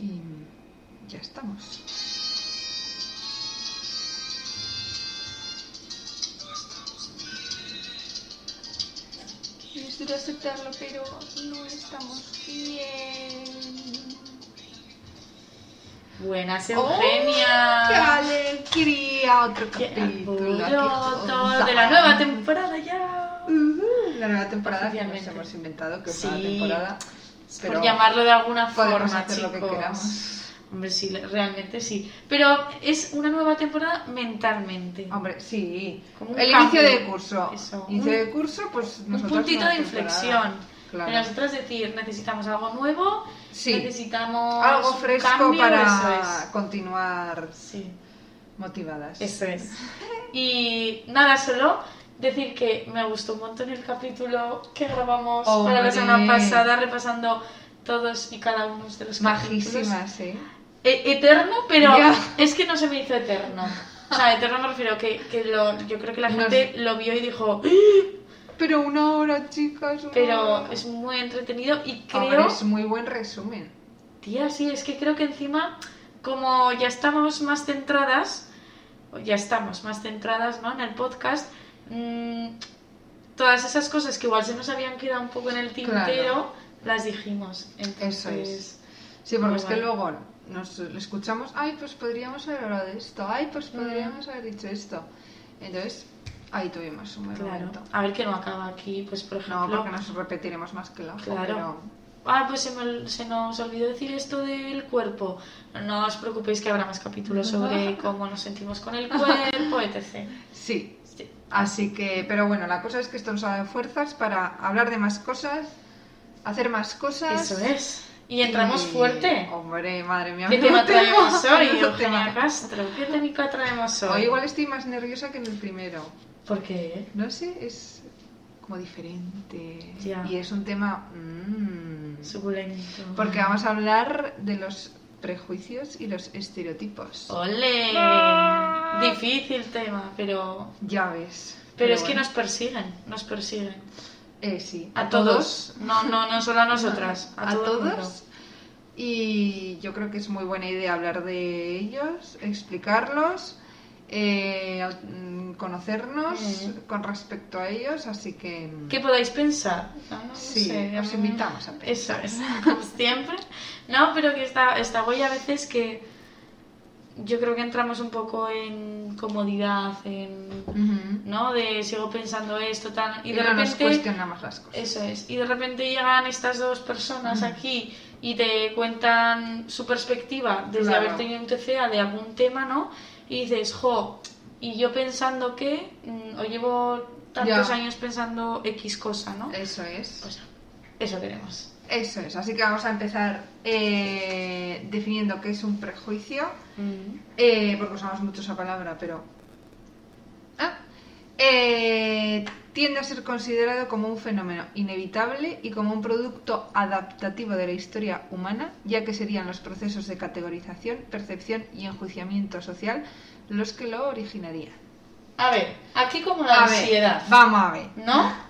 Y ya estamos. Es duro aceptarlo, pero no estamos bien. Buenas, ¡Oh, ¡Qué Eugenia. alegría! Otro capítulo. de la nueva temporada ya. La nueva temporada que nos hemos inventado, que es Sí. una temporada. Por llamarlo de alguna forma, hacer lo que chicos. queramos. Hombre, sí, realmente sí. Pero es una nueva temporada mentalmente. Hombre, sí. Como El cambio. inicio de curso. Eso, Inicio un- de curso, pues un nosotros puntito de inflexión. Claro. De nosotras decir, necesitamos algo nuevo, Sí. necesitamos Algo fresco cambio, para eso continuar. Sí, motivadas. eso es. Y nada, solo decir que me gustó un montón el capítulo que grabamos para la semana pasada, repasando todos y cada uno de los capítulos. Majísimas, ¿eh? E- eterno, pero Ya. es que no se me hizo eterno. O sea, eterno me refiero que, que lo, yo creo que la No gente lo vio y dijo, "¡Ah!". Pero una hora, chicas. una pero hora. es muy entretenido y creo... Hombre, es muy buen resumen. Tía, sí, es que creo que encima, como ya estamos más centradas, ya estamos más centradas ¿no? en el podcast, mm, todas esas cosas que igual se nos habían quedado un poco en el tintero, Claro. las dijimos. Entonces, Eso es. Sí, porque es que luego nos escuchamos, ay, pues podríamos haber hablado de esto, ay, pues Mm. podríamos haber dicho esto. Entonces, ahí tuvimos un buen Claro. momento. A ver que no acaba aquí, pues por ejemplo... No, porque nos repetiremos más que la Claro. pero... Ah, pues se, me- se nos olvidó decir esto del cuerpo. No os preocupéis que habrá más capítulos sobre cómo nos sentimos con el cuerpo, etc. Sí. Así que, pero bueno, la cosa es que esto nos ha dado fuerzas para hablar de más cosas, hacer más cosas. Eso es. Y entramos Y- fuerte. Hombre, madre mía. ¿Qué tema traemos hoy, Eugenia tema. Castro? ¿Qué técnica traemos hoy? Hoy igual estoy más nerviosa que en el primero. ¿Por qué? No sé, es como diferente. Ya. Y es un tema... mm, Suculento. porque vamos a hablar de los prejuicios y los estereotipos. ¡Ole! Difícil tema, pero... Ya ves. Pero es que bueno. nos persiguen, nos persiguen. Eh, sí, A, todos. No, no, no solo a nosotras. A, a todo el mundo. todos. Y yo creo que es muy buena idea hablar de ellos, explicarlos, eh, mm, conocernos Mm. con respecto a ellos, así que... ¿Qué podáis pensar? No, no Sí, sé, os mm, invitamos a Eso pensar. es, como siempre. No, pero que está, está guay a veces que yo creo que entramos un poco en comodidad, en... ¿no? De sigo pensando esto, tal... Y, Y, de no nos repente... cuestionamos las cosas. Eso es. Y de repente llegan estas dos personas aquí y te cuentan su perspectiva desde Claro. haber tenido un TCA de algún tema, ¿no? Y dices, jo, y yo pensando que, mm, o llevo tantos Ya. años pensando X cosa, ¿no? Eso es. Pues eso queremos. Eso es. Así que vamos a empezar eh, definiendo qué es un prejuicio. Eh, porque usamos mucho esa palabra, pero... Ah. Eh, tiende a ser considerado como un fenómeno inevitable y como un producto adaptativo de la historia humana, ya que serían los procesos de categorización, percepción y enjuiciamiento social los que lo originarían. A ver, aquí como la A ver, ansiedad, vamos a ver. ¿no?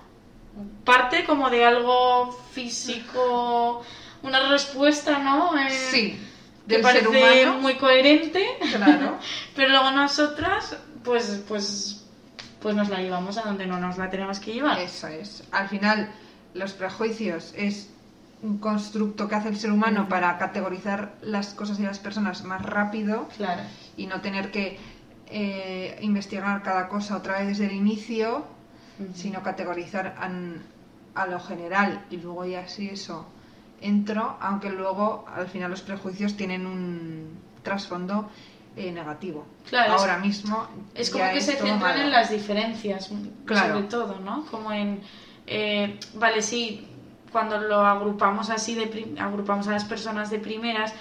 Parte como de algo físico, una respuesta, ¿no? Eh, Sí, que del parece ser humano. muy coherente. Claro. Pero luego nosotras, pues, pues, pues nos la llevamos a donde no nos la tenemos que llevar. Eso es. Al final, los prejuicios es un constructo que hace el ser humano para categorizar las cosas y las personas más rápido Claro. y no tener que eh, investigar cada cosa otra vez desde el inicio, Sino categorizar an- a lo general y luego ya sí eso entro, aunque luego al final los prejuicios tienen un trasfondo eh, negativo. Claro, es- Ahora mismo Es como que se centran malo. en las diferencias, Claro. sobre todo, ¿no? Como en, eh, vale, sí, cuando lo agrupamos así, de agrupamos a las personas de primeras,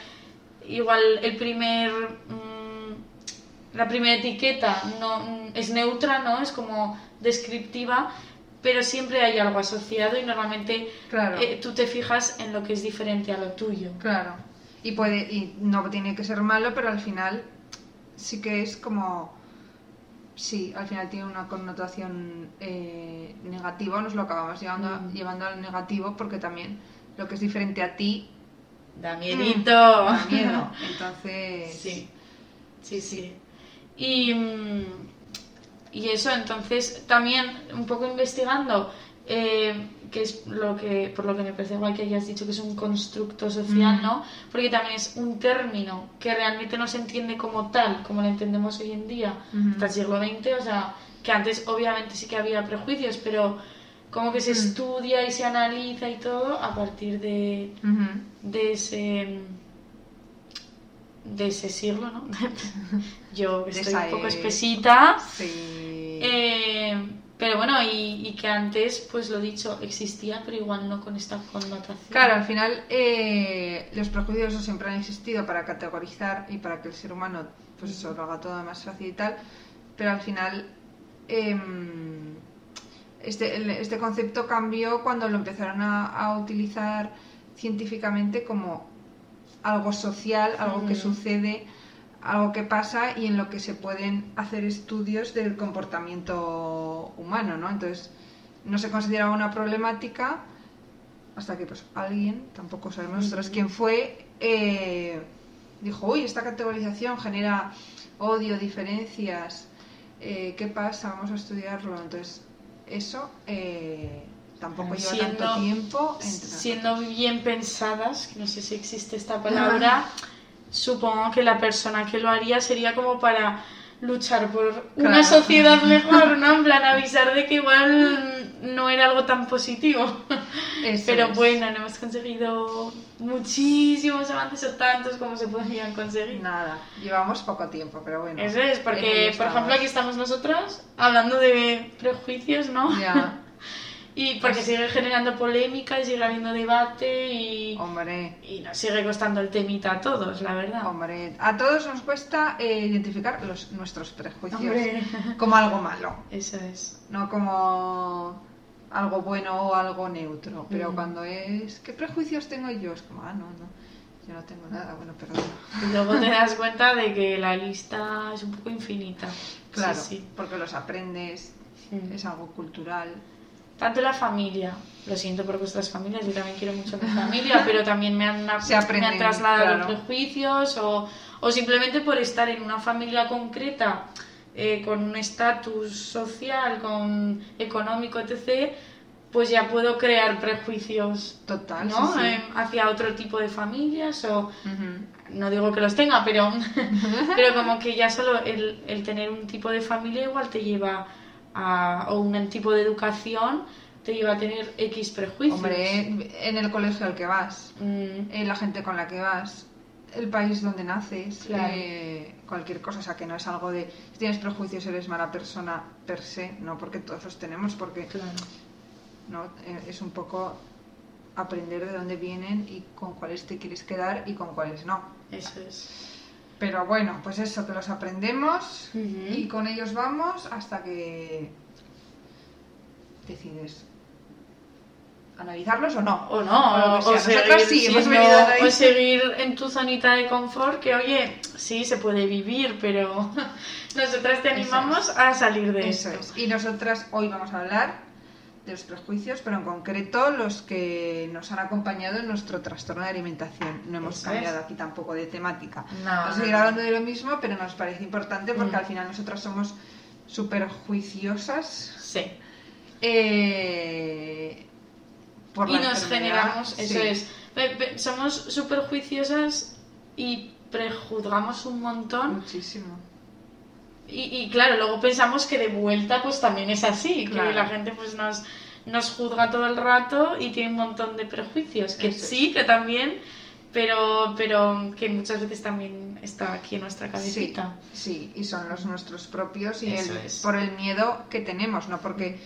igual el primer, mm, la primera etiqueta no mm, es neutra, ¿no? Es como descriptiva, pero siempre hay algo asociado y normalmente Claro. eh, tú te fijas en lo que es diferente a lo tuyo. Claro. Y puede y no tiene que ser malo, pero al final sí que es como sí, al final tiene una connotación eh, negativa, nos lo acabamos llevando, Mm. llevando al negativo porque también lo que es diferente a ti Da miedito. Da miedo. Entonces. Sí, sí, sí. Y, mm, y eso, entonces, también un poco investigando, eh, que es lo que, por lo que me parece igual que hayas dicho que es un constructo social, Mm. ¿no? Porque también es un término que realmente no se entiende como tal, como lo entendemos hoy en día, hasta el siglo XX, o sea, que antes obviamente sí que había prejuicios, pero como que se Mm. estudia y se analiza y todo a partir de, de ese de ese siglo, ¿no? Yo que estoy un poco espesita, Sí. eh, pero bueno, y, y que antes, pues lo dicho, existía, pero igual no con esta connotación. Claro, al final eh, los prejuicios siempre han existido para categorizar y para que el ser humano pues eso lo haga todo más fácil y tal, pero al final em, este, este concepto cambió cuando lo empezaron a, a utilizar científicamente como algo social, algo que Ujú. sucede, algo que pasa y en lo que se pueden hacer estudios del comportamiento humano, ¿no? Entonces, no se consideraba una problemática hasta que pues alguien, tampoco sabemos nosotros quién fue, eh, dijo, uy, esta categorización genera odio, diferencias, eh, ¿qué pasa? Vamos a estudiarlo. Entonces, eso eh, tampoco lleva Siendo- tanto tiempo. entre Siendo bien pensadas, que no sé si existe esta palabra, supongo que la persona que lo haría sería como para luchar por una Claro. sociedad mejor, ¿no? En plan, avisar de que igual no era algo tan positivo. Eso Pero es. bueno, no hemos conseguido muchísimos avances o tantos como se podrían conseguir. Nada, llevamos poco tiempo, pero bueno. Eso es, porque, por ejemplo, aquí estamos nosotras hablando de prejuicios, ¿no? Ya, Y porque sigue generando polémica y sigue habiendo debate y, hombre, y nos sigue costando el temita a todos, la verdad. hombre. A todos nos cuesta eh, identificar los, nuestros prejuicios Hombre. como algo malo. Eso es. no como algo bueno o algo neutro, pero Mm. cuando es ¿qué prejuicios tengo yo? Es como, ah, no, no, yo no tengo nada, bueno, perdón. Y luego te das cuenta de que la lista es un poco infinita. Claro, Sí, sí. porque los aprendes, Mm. es algo cultural. Tanto la familia, lo siento por vuestras familias, yo también quiero mucho a mi familia, pero también me han, Se me han trasladado claro. prejuicios o, o simplemente por estar en una familia concreta, eh, con un estatus social, con económico, etc., pues ya puedo crear prejuicios Total, ¿no? sí, sí. Eh, hacia otro tipo de familias o no digo que los tenga, pero, pero como que ya solo el, el tener un tipo de familia igual te lleva a, o un tipo de educación te lleva a tener X prejuicios. Hombre, en el colegio al que vas, Mm, en la gente con la que vas, el país donde naces, Claro. eh, cualquier cosa, o sea, que no es algo de si tienes prejuicios eres mala persona per se, no porque todos los tenemos, porque claro. ¿no? Eh, Es un poco aprender de dónde vienen y con cuáles te quieres quedar y con cuáles no. Eso es. Pero bueno, pues eso, que los aprendemos y con ellos vamos hasta que decides analizarlos o no. O no, o, seguir, sí, hemos siendo- venido de ahí. o seguir en tu zonita de confort, que oye, sí, se puede vivir, pero nosotras te animamos a salir de Eso esto. es. Y nosotras hoy vamos a hablar de los prejuicios, pero en concreto los que nos han acompañado en nuestro trastorno de alimentación. No hemos Eso cambiado es. aquí tampoco de temática. No, Vamos a no, seguir hablando de lo mismo, pero nos parece importante porque Mm. al final nosotras somos súper juiciosas Sí. eh, por y nos generamos, eso es. Somos súper juiciosas y prejuzgamos un montón. Muchísimo. Y, y claro, luego pensamos que de vuelta pues también es así, Claro. que la gente pues nos, nos juzga todo el rato y tiene un montón de prejuicios, que Eso es. sí, que también, pero, pero que muchas veces también está aquí en nuestra Sí, cabecita. sí, y son los nuestros propios y el- por el miedo que tenemos, no porque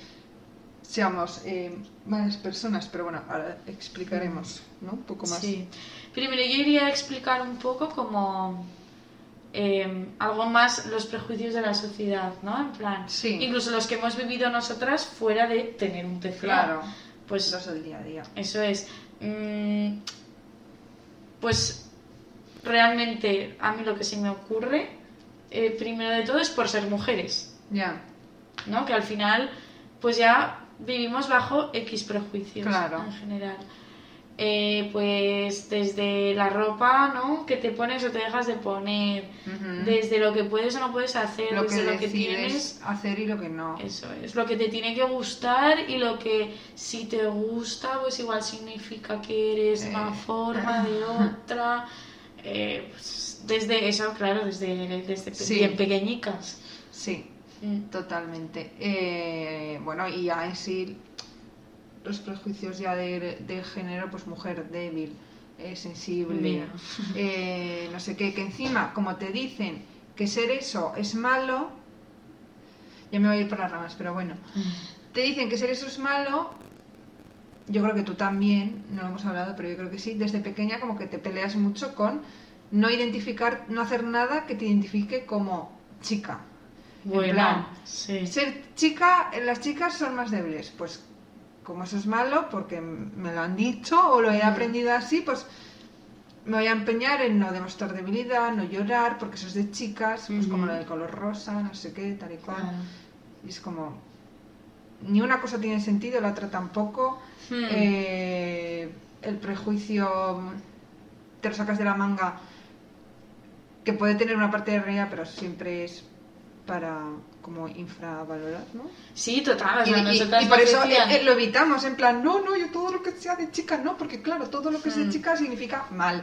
seamos eh, malas personas, pero bueno, ahora explicaremos ¿no? un poco más. Sí. Primero yo iría a explicar un poco como eh, algo más los prejuicios de la sociedad, ¿no? En plan, Sí. incluso los que hemos vivido nosotras fuera de tener un TCA. Claro, Pues los del día a día. Eso es. Mm, pues realmente a mí lo que se me ocurre, eh, primero de todo, es por ser mujeres, Ya, ¿no? Que al final, pues ya vivimos bajo X prejuicios Claro. en general. Eh, pues desde la ropa, ¿no? Que te pones o te dejas de poner, desde lo que puedes o no puedes hacer, lo que desde lo que tienes hacer y lo que no. eso es, lo que te tiene que gustar y lo que si te gusta, pues igual significa que eres de una Eh. forma, de otra. Eh, pues, desde eso, claro, desde, desde Sí. bien pequeñicas. Sí, Mm. totalmente. Eh, bueno, y ya en sí los prejuicios ya de, de género, pues mujer débil, eh, sensible, eh, no sé qué, que encima, como te dicen que ser eso es malo, ya me voy a ir por las ramas, pero bueno, te dicen que ser eso es malo, yo creo que tú también, no lo hemos hablado, pero yo creo que sí, desde pequeña como que te peleas mucho con no identificar, no hacer nada que te identifique como chica. En Bueno, plan, sí. ser chica, las chicas son más débiles, pues como eso es malo, porque me lo han dicho o lo he aprendido así, pues me voy a empeñar en no demostrar debilidad, no llorar, porque eso es de chicas, pues como lo del color rosa, no sé qué, tal y cual. Claro. Y es como, ni una cosa tiene sentido, la otra tampoco. Hmm. Eh, el prejuicio te lo sacas de la manga, que puede tener una parte de realidad, pero siempre es para como infravalorar, ¿no? Sí, total. o Y, sea, y- nosotras y por eso eh, eh, lo evitamos, en plan, no, no, yo todo lo que sea de chica no, porque claro, todo lo que es de Hmm. chica significa mal.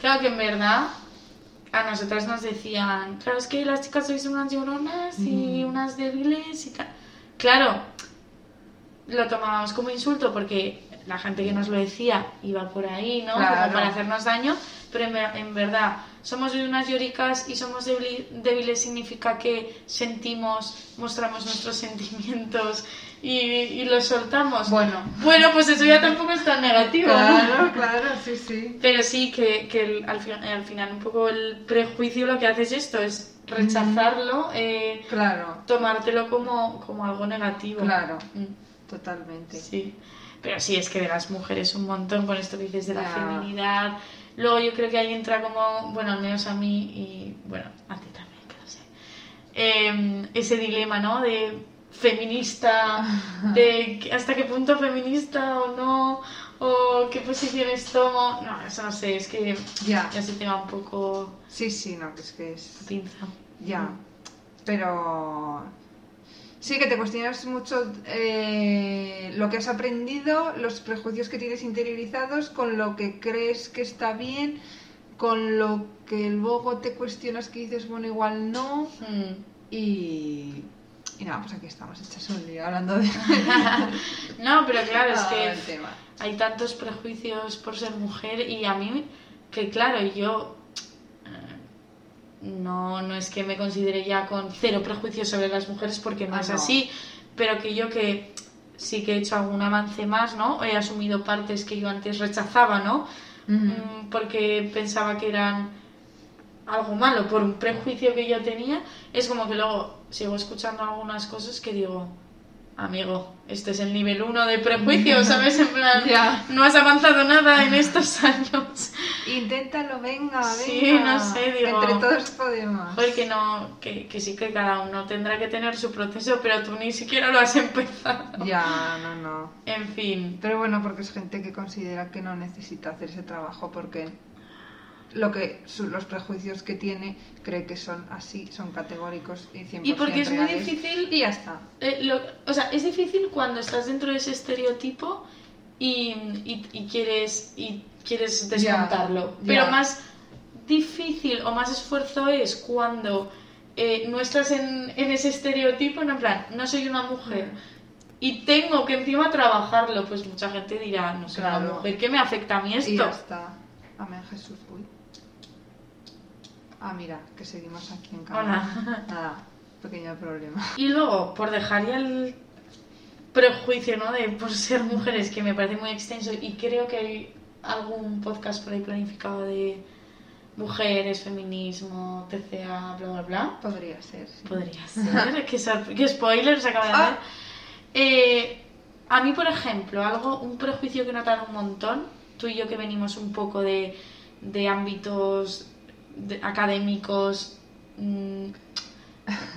Claro que en verdad a nosotras nos decían, claro, es que las chicas sois unas lloronas y Mm. unas débiles y tal. Claro, lo tomábamos como insulto porque la gente que nos lo decía iba por ahí, ¿no? Claro. Como para hacernos daño, pero en, ver- en verdad somos unas lloricas y somos débiles significa que sentimos, mostramos nuestros sentimientos y, y los soltamos. Bueno. Bueno, pues eso ya tampoco es tan negativo. ¿no? Claro, claro, sí, sí. Pero sí que, que el- al, fi- al final un poco el prejuicio lo que hace es esto, es rechazarlo, eh, Claro, tomártelo como, como algo negativo. Claro. Mm, totalmente. Sí. Pero sí, es que de las mujeres un montón con esto que dices de la feminidad. Luego yo creo que ahí entra como, bueno, al menos a mí y bueno, a ti también, que lo sé. Eh, ese dilema, ¿no? De feminista, de hasta qué punto feminista o no, o qué posiciones tomo. No, eso no sé, es que Ya. ya se tenga un poco Sí, sí, no, que es que es... pinza. Ya, pero sí que te cuestionas mucho eh, lo que has aprendido, los prejuicios que tienes interiorizados, con lo que crees que está bien, con lo que luego te cuestionas que dices, bueno, igual no, Mm. y, y nada, pues aquí estamos hechas un lío hablando de No, pero claro, es que tema. hay tantos prejuicios por ser mujer y a mí, que claro, yo no, no es que me considere ya con cero prejuicios sobre las mujeres porque no Ah, es no. así, pero que yo que sí que he hecho algún avance más, ¿no? He asumido partes que yo antes rechazaba, ¿no? Mm, porque pensaba que eran algo malo por un prejuicio que yo tenía, es como que luego sigo escuchando algunas cosas que digo, amigo, este es el nivel 1 de prejuicio, ¿sabes? En plan, Ya. no has avanzado nada en estos años. Inténtalo, venga, venga. Sí, no sé, digo- Entre todos podemos. Porque no, que, que sí que cada uno tendrá que tener su proceso, pero tú ni siquiera lo has empezado. Ya, no, no. En fin. Pero bueno, porque es gente que considera que no necesita hacer ese trabajo porque lo que su- los prejuicios que tiene cree que son así, son categóricos y 100% Y porque es muy reales. difícil Y ya está. Eh, lo- o sea, es difícil cuando estás dentro de ese estereotipo y, y- y quieres, y quieres desmontarlo. Pero más difícil o más esfuerzo es cuando eh, no estás en, en ese estereotipo, en plan, no soy una mujer. Y tengo que encima trabajarlo, pues mucha gente dirá, no una Claro. mujer, ¿qué me afecta a mí Y esto? ya está. Amén Jesús. Uy. Ah, mira, que seguimos aquí en cámara. Hola. Nada, pequeño problema. Y luego, por dejar ya el prejuicio, ¿no? De por ser mujeres, que me parece muy extenso, y creo que hay algún podcast por ahí planificado de mujeres, feminismo, TCA, bla, bla, bla. Podría ser. sí. Podría ser. ¿Qué, qué spoiler se acaba de Ah. hacer. Eh, a mí, por ejemplo, algo, un prejuicio que he notado un montón, tú y yo que venimos un poco de, de ámbitos de- académicos mm,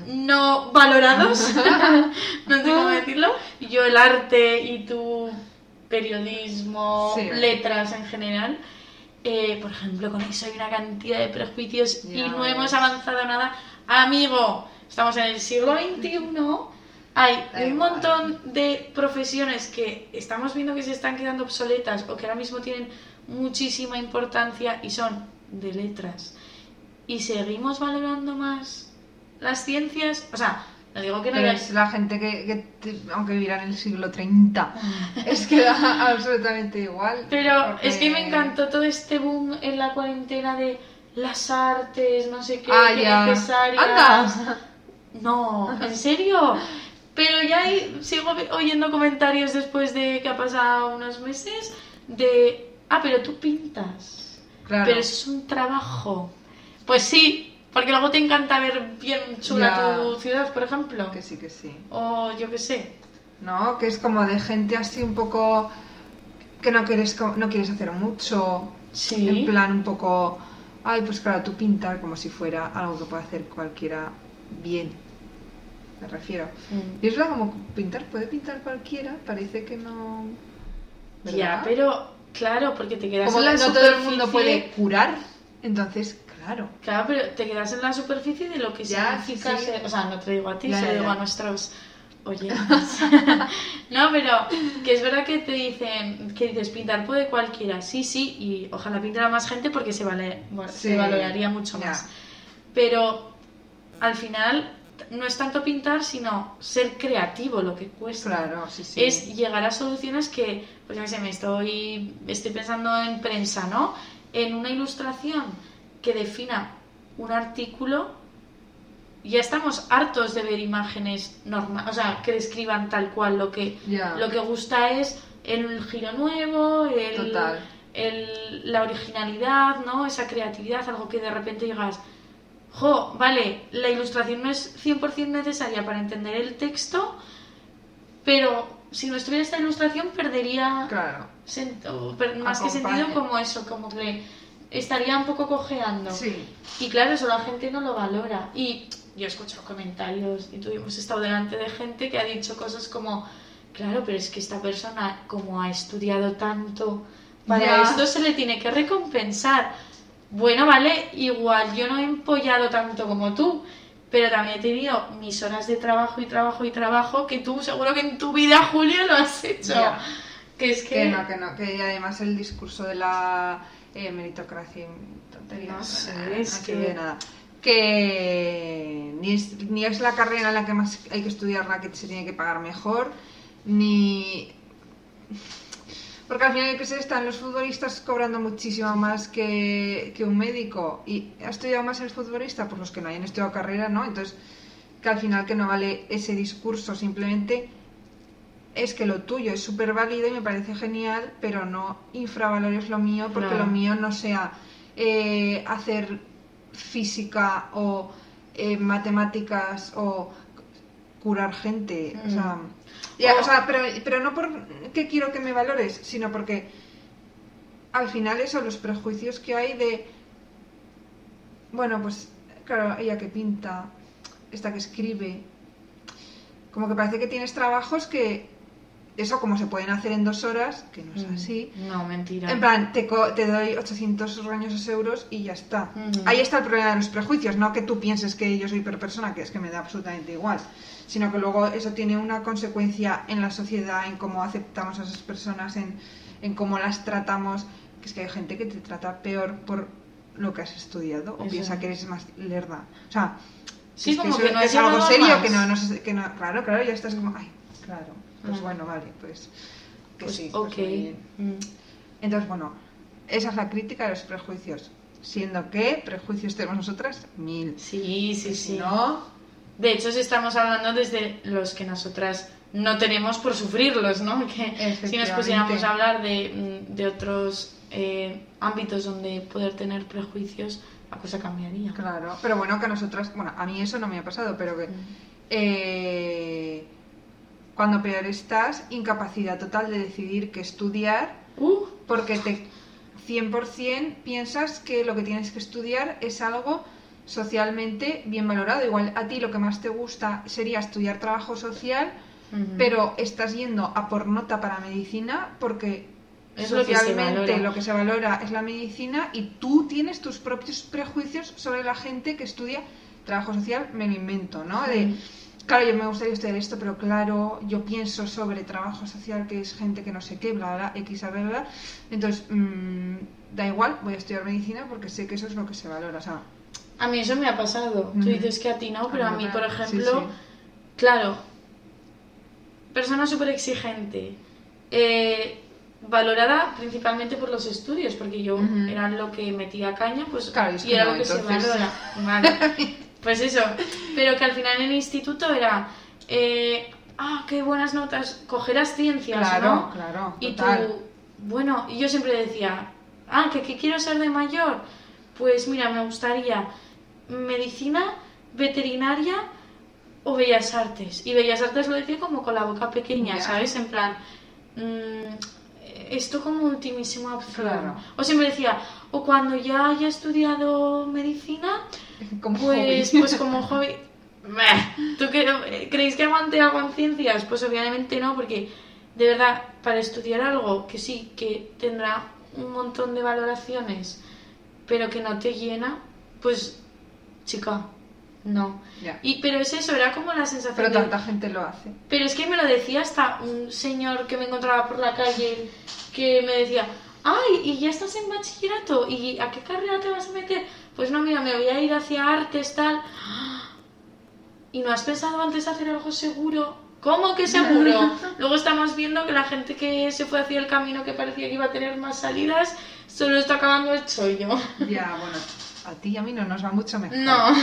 no valorados, no sé cómo decirlo, yo el arte y tú periodismo, Sí. letras en general. eh, por ejemplo, con eso hay una cantidad de prejuicios y no hemos avanzado nada. Amigo, estamos en el siglo XXI. Hay Da un igual. montón de profesiones que estamos viendo que se están quedando obsoletas o que ahora mismo tienen muchísima importancia y son de letras. Y seguimos valorando más las ciencias. O sea, no digo que no Pero es la gente que, que te- aunque viviera en el siglo 30, es que da absolutamente igual. Pero porque- es que me encantó todo este boom en la cuarentena de las artes, no sé qué, Ah, qué ya. necesarias. ¡Anda! No, ¿en serio? Pero ya hay- sigo oyendo comentarios después de que ha pasado unos meses de, ah, pero tú pintas. Claro. Pero eso es un trabajo. Pues sí, porque luego te encanta ver bien chula Ya. tu ciudad, por ejemplo. Que sí, que sí. O yo qué sé. ¿No? Que es como de gente así un poco que no quieres, co- no quieres hacer mucho. Sí. En plan un poco, ay, pues claro, tú pintar como si fuera algo que puede hacer cualquiera bien. Me refiero. Mm. Y es verdad, como pintar, puede pintar cualquiera, parece que no. ¿verdad? Ya, pero claro, porque te quedas Como en la no todo el mundo superficie- puede curar, entonces, claro. Claro, pero te quedas en la superficie de lo que Ya, significa sí, ser- O sea, no te digo a ti, Ya, se lo ya, digo ya. a nuestros oyentes. no, pero que es verdad que te dicen, que dices, pintar puede cualquiera. Sí, sí, y ojalá pintara más gente porque se, vale, bueno, se Sí, valoraría mucho ya. más. Pero al final no es tanto pintar, sino ser creativo lo que cuesta. Claro, sí, sí. Es llegar a soluciones que, pues yo qué sé, me estoy, estoy pensando en prensa, ¿no? En una ilustración que defina un artículo, ya estamos hartos de ver imágenes normales, o sea, que describan tal cual lo que, lo que gusta es el giro nuevo, el, Total. el- la originalidad, ¿no? Esa creatividad, algo que de repente digas, jo, vale, la ilustración no es 100% necesaria para entender el texto, pero si no estuviera esta ilustración perdería Claro. per- más que sentido como eso, como que estaría un poco cojeando. Sí. Y claro, eso la gente no lo valora. Y yo he escuchado comentarios y tuvimos estado delante de gente que ha dicho cosas como, claro, pero es que esta persona, como ha estudiado tanto, para Ya. esto se le tiene que recompensar. Bueno, vale, igual yo no he empollado tanto como tú, pero también he tenido mis horas de trabajo y trabajo y trabajo que tú seguro que en tu vida, Julio, lo has hecho. Ya. Que es que... Que no, que no, que además el discurso de la eh, meritocracia y tonterías. No sé, es no que- de nada. Que ni es, ni es la carrera en la que más hay que estudiar la que se tiene que pagar mejor, ni. Porque al final, que se están los futbolistas cobrando muchísimo más que, que un médico. ¿Y ha estudiado más el futbolista? Pues los que no hayan estudiado carrera, ¿no? Entonces, que al final que no vale ese discurso, simplemente es que lo tuyo es súper válido y me parece genial, pero no infravalores lo mío porque lo mío no sea eh, hacer física o eh, matemáticas o curar gente. O sea, ya, O- o sea, pero, pero no porque quiero que me valores, sino porque al final eso, los prejuicios que hay de, bueno, pues claro, ella que pinta, esta que escribe, como que parece que tienes trabajos que eso como se pueden hacer en dos horas, que no es Mm. así. No, mentira. En plan, te, co- te doy 800 roñosos euros y ya está. Mm. Ahí está el problema de los prejuicios, no que tú pienses que yo soy hiperpersona, que es que me da absolutamente igual, sino que luego eso tiene una consecuencia en la sociedad, en cómo aceptamos a esas personas, en, en cómo las tratamos, que es que hay gente que te trata peor por lo que has estudiado o Eso. piensa que eres más lerda. O sea, Sí, es como eso que no es algo serio, más. que no, no que no, claro, claro, ya estás como, ay, claro, pues bueno, vale, pues que Pues, sí. pues ok. muy bien. Mm. Entonces, bueno, esa es la crítica de los prejuicios. Siendo que prejuicios tenemos nosotras mil. Sí, sí, sí. Si no, De hecho, si estamos hablando desde los que nosotras no tenemos por sufrirlos, ¿no? Que si nos pusiéramos a hablar de, mm, de otros eh, ámbitos donde poder tener prejuicios, la cosa cambiaría. claro. Pero bueno, que a nosotras, bueno, a mí eso no me ha pasado, pero que eh, cuando peor estás, incapacidad total de decidir qué estudiar, Uh, porque te 100% piensas que lo que tienes que estudiar es algo socialmente bien valorado. Igual a ti lo que más te gusta sería estudiar trabajo social, pero estás yendo a por nota para medicina porque Es lo que se socialmente valora. lo que se valora es la medicina y tú tienes tus propios prejuicios sobre la gente que estudia trabajo social, me lo invento, ¿no? De. Claro, yo me gustaría estudiar esto, pero claro, yo pienso sobre trabajo social que es gente que no sé qué, bla, bla, X, bla, bla. Entonces, mm, da igual, voy a estudiar medicina porque sé que eso es lo que se valora, o sea, A mí eso me ha pasado. Tú Ujú. dices que a ti no, pero a mí mí, por sí, ejemplo, sí. claro, persona súper exigente, eh, valorada principalmente por los estudios, porque yo Ujú. era lo que metía caña, pues Claro, y y era lo que entonces- se valora. Vale. Pues eso, pero que al final en el instituto era, eh, ah, qué buenas notas, cogerás ciencias, claro, ¿no? claro, Y total. tú, bueno, y yo siempre decía, ah, que, que quiero ser de mayor. Pues mira, me gustaría medicina, veterinaria o bellas artes. Y bellas artes lo decía como con la boca pequeña. ¿sabes? En plan, mm, esto como ultimísima opción. Claro. O siempre decía, o cuando ya haya estudiado medicina, Como pues, hobby. pues como hobby. ¿Tú qué- creéis que aguante algo en ciencias? Pues obviamente no, porque de verdad, para estudiar algo que sí, que tendrá un montón de valoraciones, pero que no te llena, pues, chica, no. Ya. Y, pero es eso, era como la sensación Pero de- tanta gente lo hace. pero es que me lo decía hasta un señor que me encontraba por la calle que me decía, ay, ¿y ya estás en bachillerato? ¿Y a qué carrera te vas a meter? Pues no, mira, me voy a ir hacia artes, tal. ¿Y no has pensado antes hacer algo seguro? ¿Cómo que seguro? Luego estamos viendo que la gente que se fue hacia el camino que parecía que iba a tener más salidas, solo está acabando el chollo. Ya, bueno, a ti y a mí no nos va mucho mejor. No.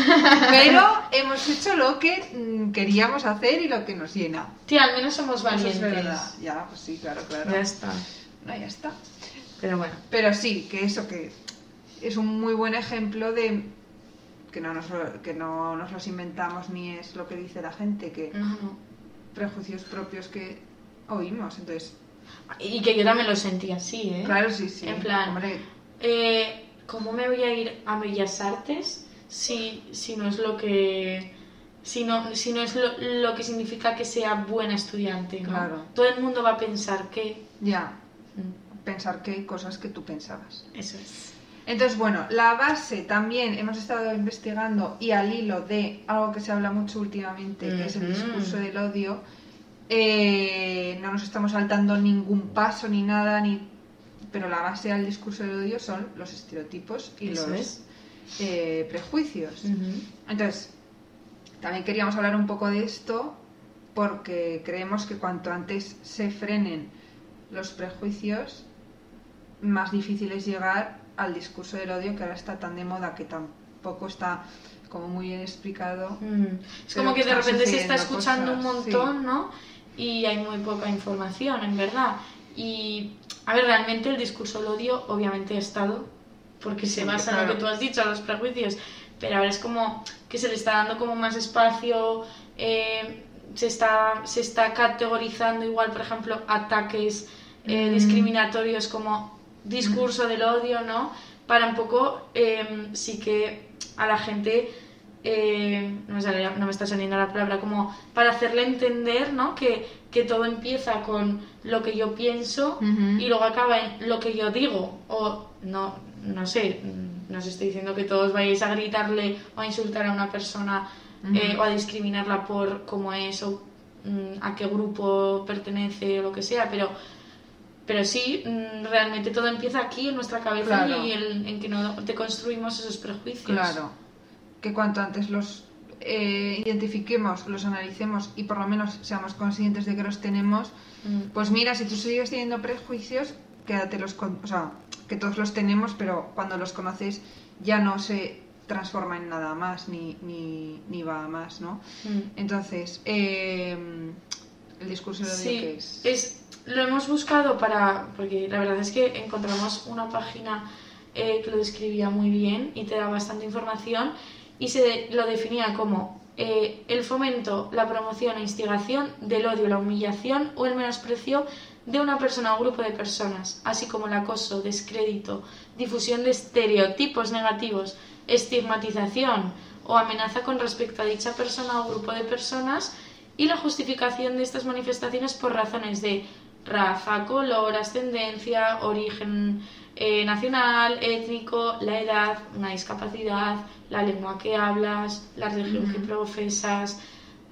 Pero hemos hecho lo que mm, queríamos hacer y lo que nos llena. Tía, al menos somos Eso valientes. es verdad. Ya, pues sí, claro, claro. Ya está. No, ya está. Pero bueno. Pero sí, que eso que es un muy buen ejemplo de que no nos que no nos los inventamos ni es lo que dice la gente, que No, no. prejuicios propios que oímos. Entonces, Y que yo también lo sentí así, ¿eh? claro, sí, sí. En plan, Hombre, Eh, ¿Cómo me voy a ir a Bellas Artes si, si no es lo que... Si no, si no es lo, lo que significa que sea buena estudiante, ¿no? Claro. Todo el mundo va a pensar que... ya, Mm, pensar que hay cosas que tú pensabas. Eso es. Entonces, bueno, la base también hemos estado investigando y al hilo de algo que se habla mucho últimamente, que es el discurso del odio. eh, no nos estamos saltando ningún paso ni nada, ni pero la base del discurso del odio son los estereotipos y Eso los eh, prejuicios. Entonces, también queríamos hablar un poco de esto porque creemos que cuanto antes se frenen los prejuicios, más difícil es llegar al discurso del odio que ahora está tan de moda que tampoco está como muy bien explicado. Mm. Es como que de repente se está escuchando un sí. montón, ¿no? Y hay muy poca información, en verdad. Y, a ver, realmente el discurso del odio obviamente ha estado, porque se basa en lo que tú has dicho, los prejuicios, pero ahora es como que se le está dando como más espacio, eh, se, está, se está categorizando igual, por ejemplo, ataques eh, Mm. discriminatorios como discurso del odio, ¿no? Para un poco eh, sí que a la gente eh, no, me sale- no me está saliendo la palabra, como para hacerle entender, ¿no? Que, que todo empieza con lo que yo pienso y luego acaba en lo que yo digo. O no, no sé, no os estoy diciendo que todos vayáis a gritarle o a insultar a una persona eh, o a discriminarla por cómo es o mm, a qué grupo pertenece o lo que sea, pero pero sí, mm, realmente todo empieza aquí en nuestra cabeza Claro. y el- en que no te construimos esos prejuicios. Claro, que cuanto antes los eh, identifiquemos, los analicemos y por lo menos seamos conscientes de que los tenemos, Mm. pues mira, si tú sigues teniendo prejuicios, quédatelos con, o sea, que todos los tenemos, pero cuando los conoces ya no se transforma en nada más ni, ni, ni va a más, ¿no? Mm. Entonces, eh, el discurso de odio Sí, que es... es, lo hemos buscado para, porque la verdad es que encontramos una página eh, que lo describía muy bien y te da bastante información y se lo definía como eh, el fomento, la promoción e instigación del odio, la humillación o el menosprecio de una persona o grupo de personas, así como el acoso, descrédito, difusión de estereotipos negativos, estigmatización o amenaza con respecto a dicha persona o grupo de personas y la justificación de estas manifestaciones por razones de raza, color, ascendencia, origen eh, nacional, étnico, la edad, una discapacidad, la lengua que hablas, la religión que profesas,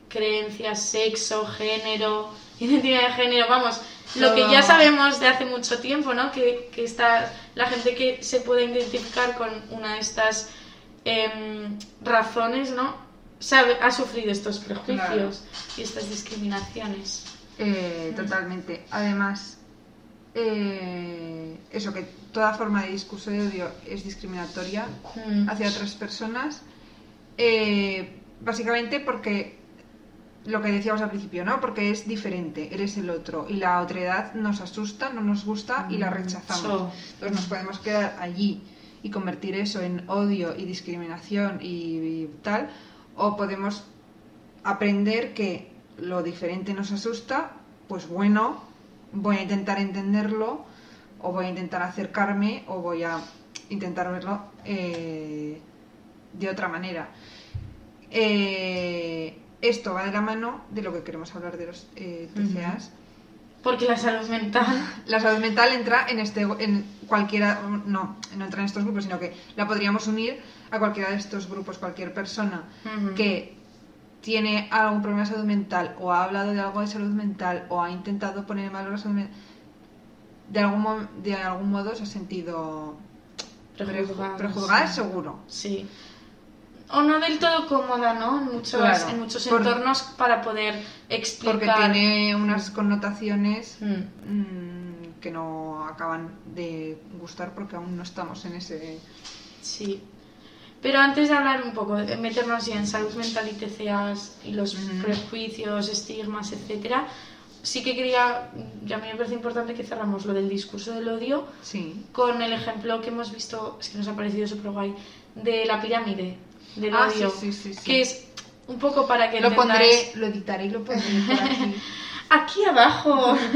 creencias, sexo, género, identidad de género, vamos, lo que ya sabemos de hace mucho tiempo, ¿no? Que, que está la gente que se puede identificar con una de estas em, razones, ¿no? Sabe, ha sufrido estos prejuicios y estas discriminaciones. Eh, totalmente. Además, eh, eso que toda forma de discurso de odio es discriminatoria Mm. hacia otras personas, eh, básicamente porque lo que decíamos al principio, ¿no? Porque es diferente, eres el otro y la otredad nos asusta, no nos gusta y la rechazamos. So. Entonces nos podemos quedar allí y convertir eso en odio y discriminación y, y tal, o podemos aprender que lo diferente nos asusta, pues bueno, voy a intentar entenderlo, o voy a intentar acercarme, o voy a intentar verlo eh, de otra manera. Eh, esto va de la mano de lo que queremos hablar de los eh, TCAs. Porque la salud mental. La salud mental entra en este en cualquiera no, no entra en estos grupos, sino que la podríamos unir a cualquiera de estos grupos, cualquier persona que tiene algún problema de salud mental o ha hablado de algo de salud mental o ha intentado poner en valor la salud mental, de algún, de algún modo se ha sentido Prejuzgada, preju- prejuzgada sí. seguro. Sí. O no del todo cómoda, ¿no? En muchos, Claro, en muchos por- entornos para poder explicar. Porque tiene unas connotaciones Mm. mm, que no acaban de gustar porque aún no estamos en ese... Sí. Pero antes de hablar un poco, de meternos ya en salud mental y TCAs y los prejuicios, estigmas, etcétera, sí que quería, ya a mí me parece importante que cerramos lo del discurso del odio Sí. con el ejemplo que hemos visto, es que nos ha parecido súper guay, de la pirámide del Ah, odio, sí, sí, sí, sí. que es un poco para que Lo pondré, entendáis- lo editaré y lo pondré por aquí. aquí abajo.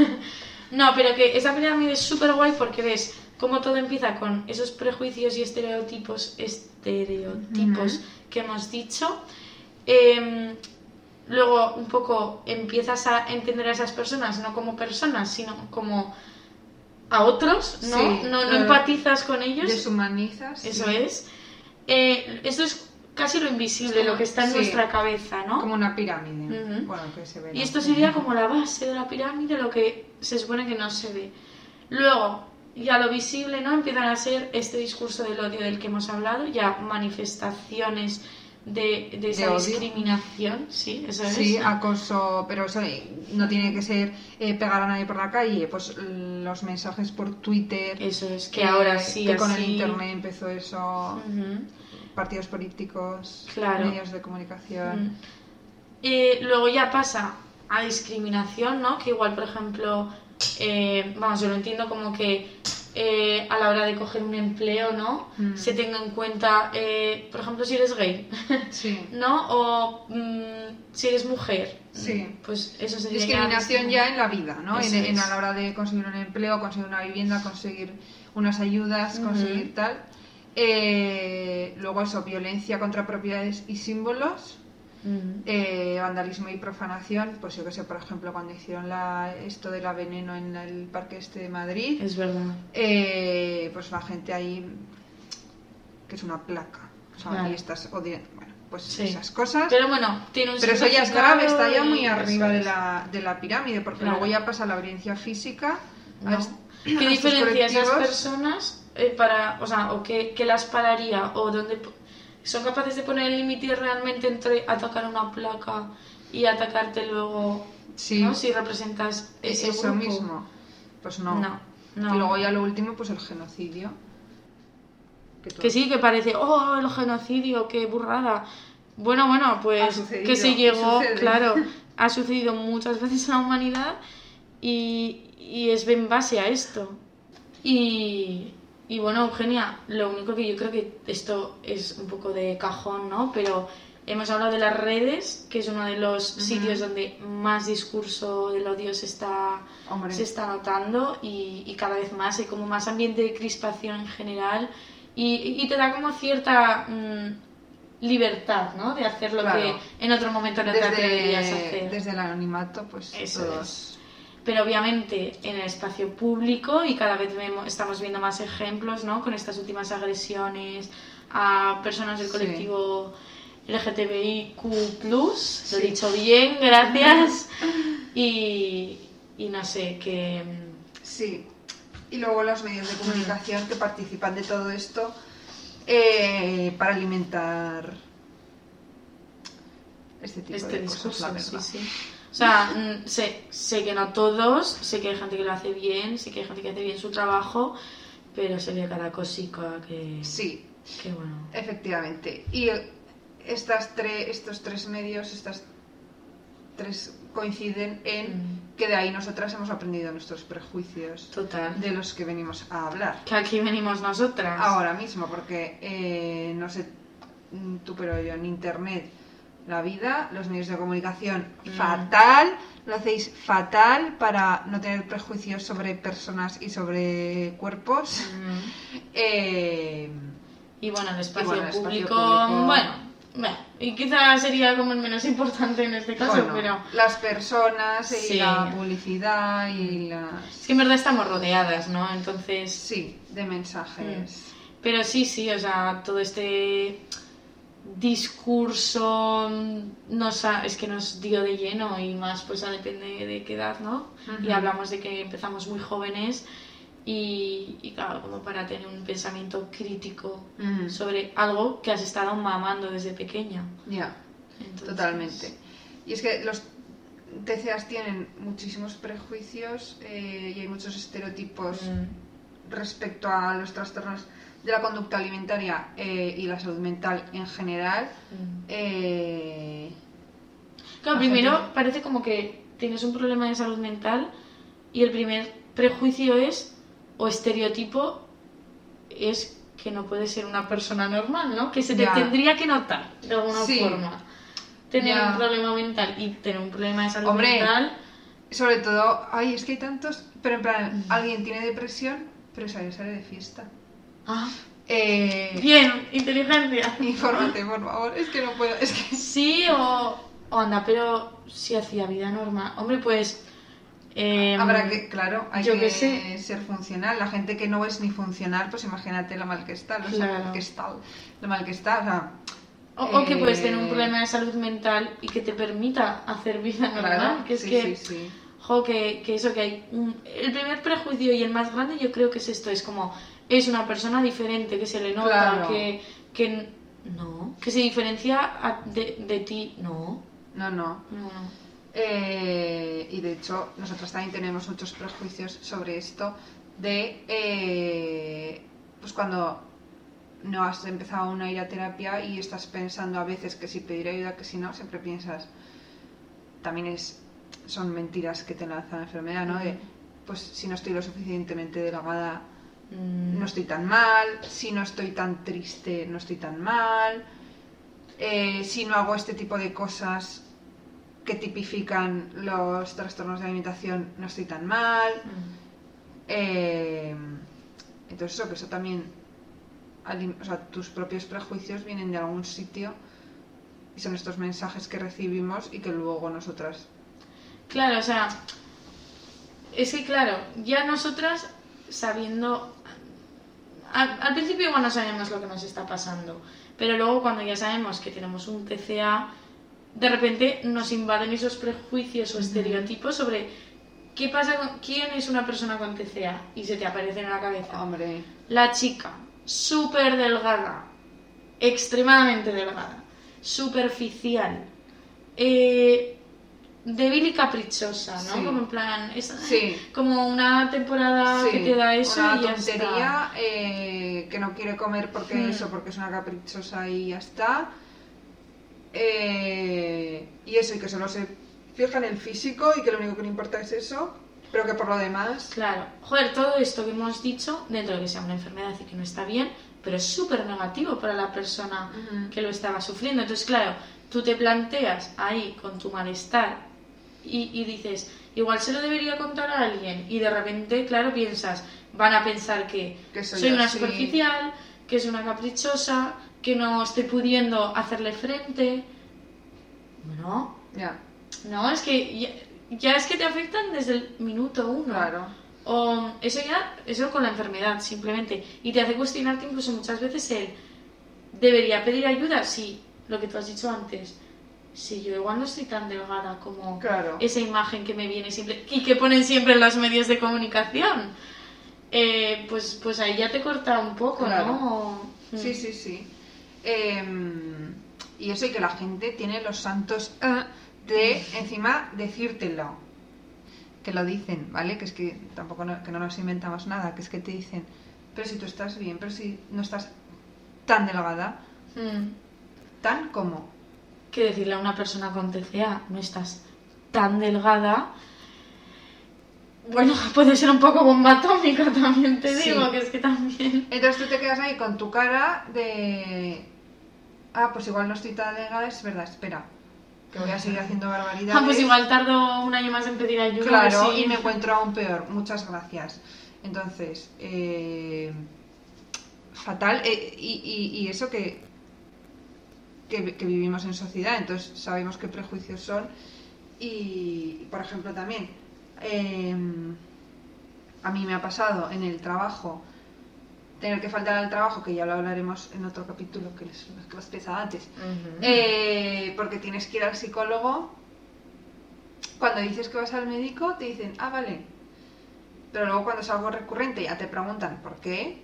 No, pero que esa pirámide es súper guay porque ves cómo todo empieza con esos prejuicios y estereotipos, estereotipos que hemos dicho. Em, luego un poco empiezas a entender a esas personas no como personas, sino como a otros, ¿no? Sí, no, no empatizas con ellos. Deshumanizas. sí. Eso es. Eh, esto es casi lo invisible, como- lo que está en sí. nuestra cabeza, ¿no? Como una pirámide. Bueno, que se ve. Y esto sería como la base de la pirámide, lo que se supone que no se ve. Luego, ya lo visible, ¿no? Empiezan a ser este discurso del odio del que hemos hablado, ya manifestaciones de, de esa De discriminación, sí, eso Sí, es. acoso, pero eso no tiene que ser eh, pegar a nadie por la calle, pues los mensajes por Twitter. Eso es, que ahora sí, Que con el internet empezó eso, partidos políticos, Claro. medios de comunicación. Eh, luego ya pasa a discriminación, ¿no? Que igual, por ejemplo, eh, vamos, yo lo entiendo como que eh, a la hora de coger un empleo, ¿no? Mm. Se tenga en cuenta, eh, por ejemplo, si eres gay, Sí. ¿no? O mm, si eres mujer. Sí. Pues eso sería Discriminación ya en la vida, ¿no? En, a la hora de conseguir un empleo, conseguir una vivienda, conseguir unas ayudas, conseguir tal. Eh, luego eso, violencia contra propiedades y símbolos. Mm. Eh, vandalismo y profanación, pues yo que sé, por ejemplo, cuando hicieron la, esto de la veneno en el parque este de Madrid, Es verdad. eh, pues la gente ahí, que es una placa, o sea, Claro. y estás odiando, bueno, pues Sí. esas cosas. Pero bueno, tiene un Pero eso ya es grave, está ya muy arriba de la, de la pirámide, porque Claro. luego ya pasa la violencia física. No. ¿Qué a diferencia esas personas eh, para, o sea, o qué, qué las pararía o dónde son capaces de poner el límite realmente entre atacar una placa y atacarte luego, Sí, ¿no? Si representas ese eso grupo. mismo. Pues no. No, no. Y luego ya lo último, pues el genocidio. Que, sí, que parece, oh, el genocidio, qué burrada. Bueno, bueno, pues sucedido, que se llegó, sucede. claro, ha sucedido muchas veces en la humanidad y, y es en base a esto. Y, y bueno, Eugenia, lo único que yo creo que esto es un poco de cajón, ¿no? Pero hemos hablado de las redes, que es uno de los sitios donde más discurso del odio se está, Hombre. se está notando y, y cada vez más hay como más ambiente de crispación en general y, y te da como cierta mm, libertad, ¿no? De hacer lo Claro. que en otro momento no te atreverías a hacer. desde el anonimato, pues Eso todos... Pero obviamente en el espacio público y cada vez vemos, estamos viendo más ejemplos, ¿no? Con estas últimas agresiones a personas del Sí. colectivo LGTBIQ+, lo he Sí. dicho bien, gracias. y, y no sé, que... Sí. Y luego los medios de comunicación que participan de todo esto eh, para alimentar este tipo este de cosas, la discurso, sí, verdad. sí. O sea, mm, sé, sé que no todos, sé que hay gente que lo hace bien, sé que hay gente que hace bien su trabajo, pero se ve cada cosica que, Sí, que bueno. efectivamente. Y eh, estas tre- estos tres medios, estas tres coinciden en Mm. que de ahí nosotras hemos aprendido nuestros prejuicios Total. de los que venimos a hablar. Que aquí venimos nosotras. Ahora mismo, porque eh, no sé mm, tú, pero yo en internet, la vida, los medios de comunicación, Mm. fatal, lo hacéis fatal para no tener prejuicios sobre personas y sobre cuerpos. Mm. Eh, Y bueno, el espacio, bueno, el espacio público, bueno, y quizás sería como el menos importante en este caso, bueno, pero las personas y Sí. la publicidad y las... es que en verdad estamos rodeadas, ¿no? Entonces, Sí, de mensajes. pero sí, sí, o sea, todo este discurso nos ha- es que nos dio de lleno y más pues a depende de qué edad, ¿no? Y hablamos de que empezamos muy jóvenes y, y claro, como para tener un pensamiento crítico Mm, sobre algo que has estado mamando desde pequeña. Ya. Entonces, Totalmente. Y es que los TCAs tienen muchísimos prejuicios eh, y hay muchos estereotipos mm, respecto a los trastornos de la conducta alimentaria eh, y la salud mental en general. Eh, Claro, La primero gente- parece como que tienes un problema de salud mental y el primer prejuicio es, o estereotipo, es que no puedes ser una persona normal, ¿no? Que se te Ya. tendría que notar de alguna Sí. forma. Tener Ya. un problema mental y tener un problema de salud Hombre. mental. sobre todo, ay, es que hay tantos, pero en plan, alguien tiene depresión, pero sale, sale de fiesta. Ah, Eh, bien, inteligencia. infórmate, por favor, es que no puedo, es que... Sí, o, o anda, pero si hacía vida normal. Hombre, pues. em, Habrá que, claro, hay yo que sé. ser funcional. La gente que no es ni funcional, pues imagínate lo mal que está, lo, Claro. que está, lo mal que está. O sea, O, o que puedes tener un Eh, problema de salud mental y que te permita hacer vida normal. claro, que es sí, que, sí, sí. jo, que, que eso que hay. un- el primer prejuicio y el más grande yo creo que es esto: es como, es una persona diferente, que se le nota, Claro. que, que. No, que se diferencia a- de, de ti. No, No, no. no, no. Eh, y de hecho, nosotros también tenemos muchos prejuicios sobre esto de, eh, pues cuando no has empezado una ir a terapia y estás pensando a veces que si pedir ayuda, que si no, siempre piensas, también es, son mentiras que te lanza la enfermedad, ¿no? De, pues si no estoy lo suficientemente delgada, Mm, no estoy tan mal, si no estoy tan triste, no estoy tan mal, eh, si no hago este tipo de cosas que tipifican los trastornos de alimentación, no estoy tan mal. mm. Eh, entonces eso, que eso también, alim- o sea, tus propios prejuicios vienen de algún sitio y son estos mensajes que recibimos y que luego nosotras... Claro, o sea, es que claro, ya nosotras sabiendo, al, al principio igual no sabemos lo que nos está pasando, pero luego cuando ya sabemos que tenemos un TCA, de repente nos invaden esos prejuicios o estereotipos sobre qué pasa con, quién es una persona con TCA y se te aparece en la cabeza. Hombre, La chica, súper delgada, extremadamente delgada, superficial, eh, débil y caprichosa, ¿no? Sí. Como en plan, es Sí. como una temporada sí, que te da eso una y ya tontería eh, que no quiere comer porque Hmm. eso, porque es una caprichosa y ya está. Eh, y eso, y que solo se fija en el físico y que lo único que le importa es eso, pero que por lo demás... Claro, joder, todo esto que hemos dicho, dentro de que sea una enfermedad y que no está bien, pero es súper negativo para la persona que lo estaba sufriendo. Entonces, claro, tú te planteas ahí con tu malestar y, y dices, igual se lo debería contar a alguien, y de repente, claro, piensas, van a pensar que, Que soy soy una superficial, que soy una caprichosa, que no estoy pudiendo hacerle frente. Bueno, Ya, no, es que ya, ya es que te afectan desde el minuto uno. claro. O eso ya, eso con la enfermedad, simplemente. Y te hace cuestionarte incluso muchas veces el, ¿debería pedir ayuda? Sí, lo que tú has dicho antes. Si yo igual no estoy tan delgada como Claro. esa imagen que me viene siempre y que ponen siempre en los medios de comunicación. Eh, pues, pues ahí ya te corta un poco, Claro. ¿no? Mm. Sí, sí, sí. Em, y eso y que la gente tiene los santos ah, de encima decírtelo. Que lo dicen, ¿vale? Que es que tampoco no, que no nos inventamos nada, que es que te dicen, pero si tú estás bien, pero si no estás tan delgada, Mm. tan como. Que decirle a una persona con TCA, no estás tan delgada. Bueno, puede ser un poco bomba atómica también, te Sí. digo, que es que también. Entonces tú te quedas ahí con tu cara de... Ah, pues igual no estoy tan delgada, es verdad, espera. Que voy a seguir haciendo barbaridades. Ah, pues igual tardo un año más en pedir ayuda. Claro, sí. y me encuentro aún peor. Muchas gracias. Entonces, eh, fatal. eh, y, y- y eso que, que, que vivimos en sociedad, entonces sabemos qué prejuicios son. Y, por ejemplo, también, eh, a mí me ha pasado en el trabajo tener que faltar al trabajo, que ya lo hablaremos en otro capítulo que les, que pesaba antes. Eh, porque tienes que ir al psicólogo. Cuando dices que vas al médico, te dicen, ah, vale. Pero luego cuando es algo recurrente ya te preguntan por qué.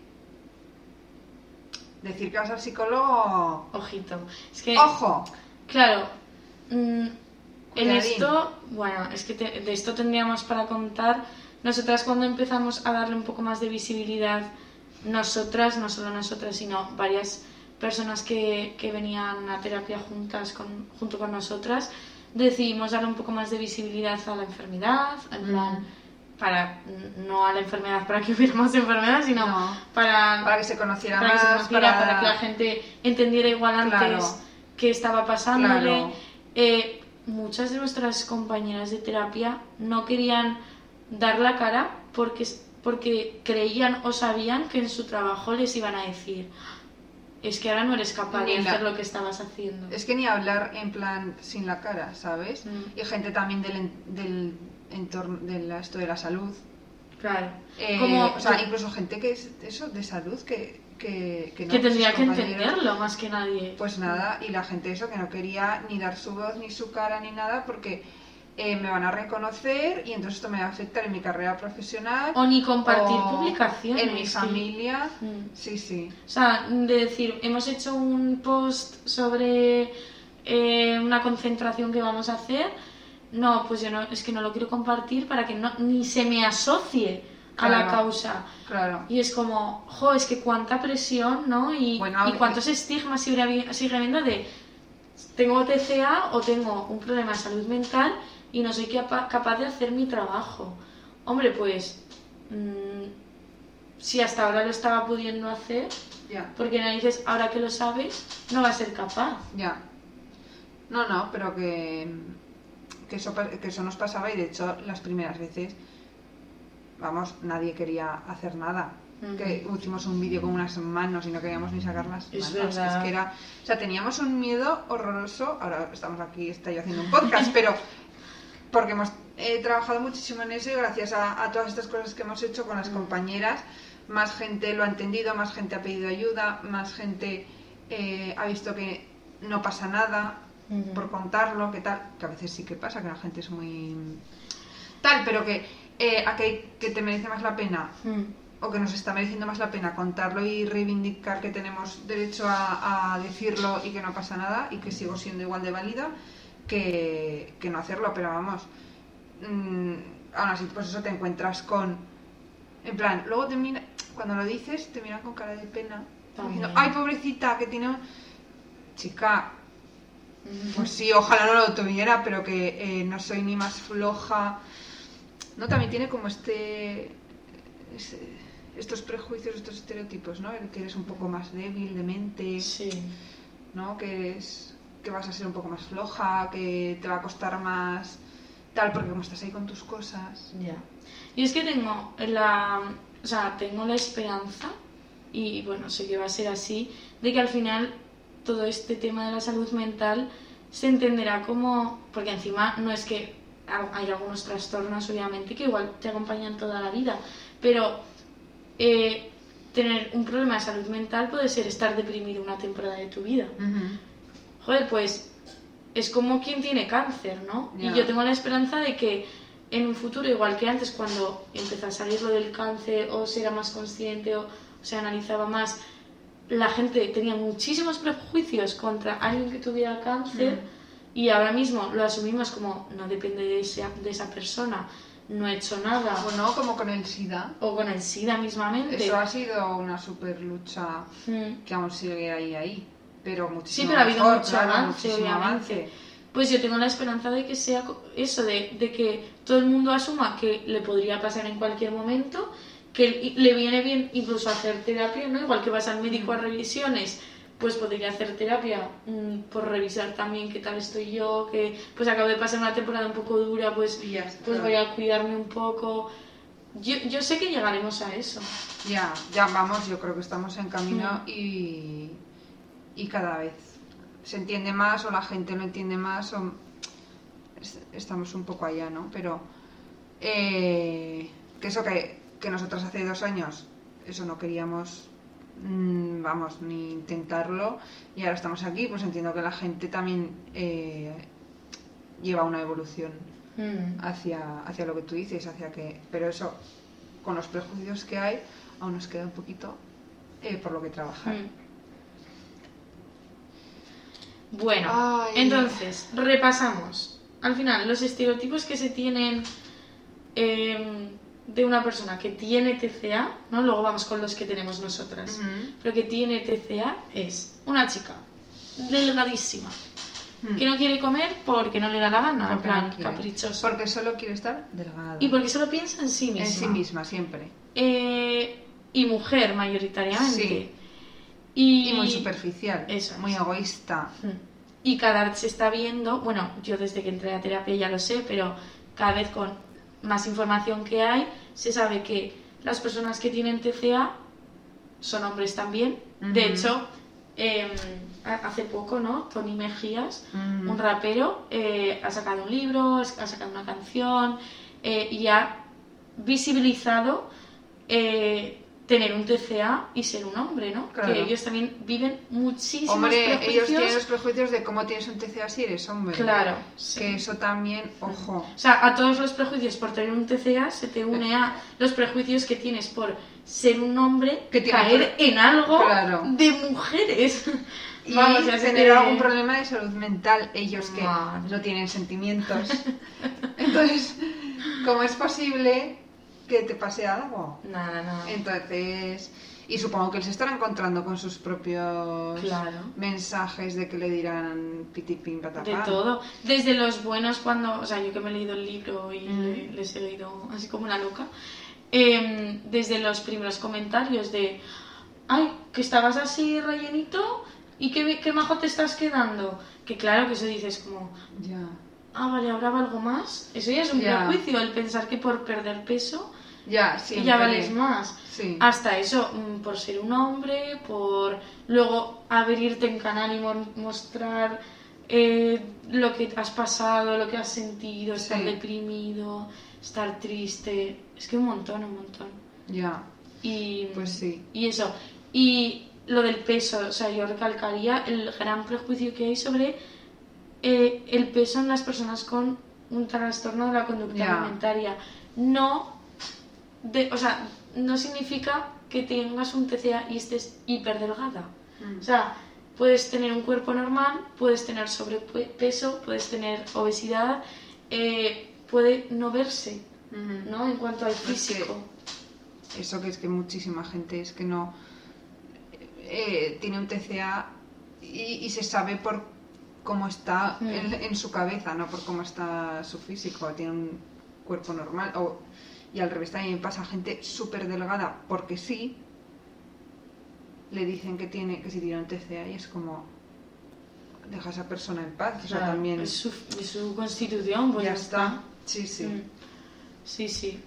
Decir que vas al psicólogo. Ojito. Es que, ¡Ojo! claro, mm, en esto, bueno, es que te- de esto tendríamos para contar. Nosotras cuando empezamos a darle un poco más de visibilidad, nosotras, no solo nosotras, sino varias personas que, que venían a terapia juntas con, junto con nosotras, decidimos darle un poco más de visibilidad a la enfermedad, en plan, para, no a la enfermedad para que hubiera más enfermedad, sino No. para, Para que se conociera para que se más. conociera, para... que la gente entendiera igual antes Claro. qué estaba pasándole. Claro. Eh, muchas de nuestras compañeras de terapia no querían dar la cara porque, porque creían o sabían que en su trabajo les iban a decir es que ahora no eres capaz de Ni la- hacer lo que estabas haciendo. Es que ni hablar en plan sin la cara, ¿sabes? Mm. Y gente también del, en- del entorno, de esto de la salud. Claro. Eh, Como- o sea, incluso gente que es eso, de salud, que, que, que no, que tendría que entenderlo más que nadie. Pues nada, y la gente eso, que no quería ni dar su voz, ni su cara, ni nada, porque eh, me van a reconocer y entonces esto me va a afectar en mi carrera profesional. o ni compartir o publicaciones. En mi familia. Mm. Sí, sí. O sea, de decir, hemos hecho un post sobre eh, una concentración que vamos a hacer. No, pues yo no, es que no lo quiero compartir para que no, ni se me asocie a la causa. Claro. Y es como, jo, es que cuánta presión, ¿no? Y, Bueno, y cuántos estigmas sigue, sigue habiendo de tengo TCA o tengo un problema de salud mental y no soy capa- capaz de hacer mi trabajo. Hombre, pues mm, si hasta ahora lo estaba pudiendo hacer, porque no dices, ahora que lo sabes, no va a ser capaz. Ya. No, no, pero que, que, eso, que eso nos pasaba y de hecho las primeras veces, vamos, nadie quería hacer nada. Que hicimos un vídeo con unas manos y no queríamos ni sacar las Es manos. verdad. Es que era, o sea, teníamos un miedo horroroso. Ahora estamos aquí, estoy haciendo un podcast, pero porque hemos eh, trabajado muchísimo en eso y gracias a, a todas estas cosas que hemos hecho con las compañeras, más gente lo ha entendido, más gente ha pedido ayuda, más gente eh, ha visto que no pasa nada Por contarlo, que tal, que a veces sí que pasa, que la gente es muy tal, pero que eh, a que, te merece más la pena Mm. o que nos está mereciendo más la pena contarlo y reivindicar que tenemos derecho a, a decirlo y que no pasa nada y que sigo siendo igual de válida que, que no hacerlo, pero vamos, mm, aún así, pues eso te encuentras con, en plan, luego te mira, cuando lo dices, te miran con cara de pena, diciendo, ay, pobrecita, que tiene un... Chica, pues sí, ojalá no lo tuviera, pero que eh, no soy ni más floja. No, también tiene como este, estos prejuicios, estos estereotipos, ¿no? El que eres un poco más débil de mente, Sí. ¿no? Que es que vas a ser un poco más floja, que te va a costar más tal, porque como estás ahí con tus cosas. Ya. Y es que tengo la, o sea, tengo la esperanza y bueno, sé que va a ser así, de que al final todo este tema de la salud mental se entenderá como, porque encima no es que hay algunos trastornos, obviamente, que igual te acompañan toda la vida, pero eh, tener un problema de salud mental puede ser estar deprimido una temporada de tu vida. Joder, pues es como quien tiene cáncer, ¿no? Y yo tengo la esperanza de que en un futuro, igual que antes, cuando empezó a salir lo del cáncer o se era más consciente o se analizaba más, la gente tenía muchísimos prejuicios contra alguien que tuviera cáncer y ahora mismo lo asumimos como no depende de esa, de esa persona, no he hecho nada. O no, como con el SIDA. O con el SIDA mismamente. Eso ha sido una super lucha que aún sigue ahí, ahí. Pero muchísimo Sí, pero ha habido mucho avance, obviamente. Pues yo tengo la esperanza de que sea eso, de, de, que todo el mundo asuma que le podría pasar en cualquier momento, que le viene bien incluso hacer terapia, ¿no? Igual que vas al médico a revisiones pues podría hacer terapia mm, por revisar también qué tal estoy yo, que pues acabo de pasar una temporada un poco dura, pues, pues voy a cuidarme un poco. Yo, yo sé que llegaremos a eso. Ya, ya vamos, yo creo que estamos en camino mm. y, y cada vez se entiende más o la gente lo entiende más o estamos un poco allá, ¿no? Pero eh, que eso que, que nosotros hace dos años, eso no queríamos Mm, vamos, ni intentarlo y ahora estamos aquí, pues entiendo que la gente también eh, lleva una evolución mm. hacia, hacia lo que tú dices, hacia que, pero eso, con los prejuicios que hay, aún nos queda un poquito eh, por lo que trabajar. Mm. Bueno, entonces, repasamos. Al final, los estereotipos que se tienen eh, de una persona que tiene TCA, ¿no? Luego vamos con los que tenemos nosotras, pero que tiene TCA es una chica delgadísima, mm. que no quiere comer porque no le da la gana, en plan caprichoso. Porque solo quiere estar delgada. Y porque solo piensa en sí misma. En sí misma, siempre. Eh, y mujer, mayoritariamente. Y, muy superficial, eso muy egoísta. Mm. Y cada vez se está viendo, bueno, yo desde que entré a terapia ya lo sé, pero cada vez con más información que hay, se sabe que las personas que tienen TCA son hombres también. De hecho, em, hace poco, ¿no? Tony Mejías, un rapero, eh, ha sacado un libro, ha sacado una canción eh, y ha visibilizado eh, tener un TCA y ser un hombre, ¿no? Que ellos también viven muchísimos hombre, prejuicios. ellos tienen los prejuicios de cómo tienes un TCA si eres hombre. Claro. Que eso también, ojo. O sea, a todos los prejuicios por tener un TCA se te une a los prejuicios que tienes por ser un hombre, que caer en algo de mujeres. Y Vamos, tener algún problema de salud mental, ellos que no tienen sentimientos. Entonces, ¿cómo es posible que te pase algo. Nada, nada. Entonces, y supongo que él se estará encontrando con sus propios mensajes de que le dirán pitipín patapán. De todo. Desde los buenos cuando, o sea, yo que me he leído el libro y mm. les he leído así como una loca, em, desde los primeros comentarios de, ay, que estabas así rellenito y qué, qué majo te estás quedando. Que claro que eso dices como... Ya. Ah, vale, ahora algo más. Eso ya es un prejuicio, el pensar que por perder peso ya, y ya vales más. Hasta eso, mm, por ser un hombre, por luego abrirte en canal y mostrar eh, lo que has pasado, lo que has sentido, estar deprimido, estar triste. Es que un montón, un montón. Ya. Y, pues sí. Y eso. Y lo del peso, o sea, yo recalcaría el gran prejuicio que hay sobre eh, el peso en las personas con un trastorno de la conducta alimentaria. No o sea, no significa que tengas un TCA y estés hiperdelgada. Mm. O sea, puedes tener un cuerpo normal, puedes tener sobrepeso, puedes tener obesidad, eh, puede no verse, ¿no? En cuanto al físico. eso que es que muchísima gente es que no eh, tiene un TCA y, se sabe por cómo está mm. en, en, su cabeza, no por cómo está su físico. Tiene un cuerpo normal o y al revés también pasa gente súper delgada porque sí, le dicen que tiene que si tiene un TCA y es como deja a esa persona en paz. también... Es su, constitución, pues ya, está. Sí, sí. Mm. Sí, sí.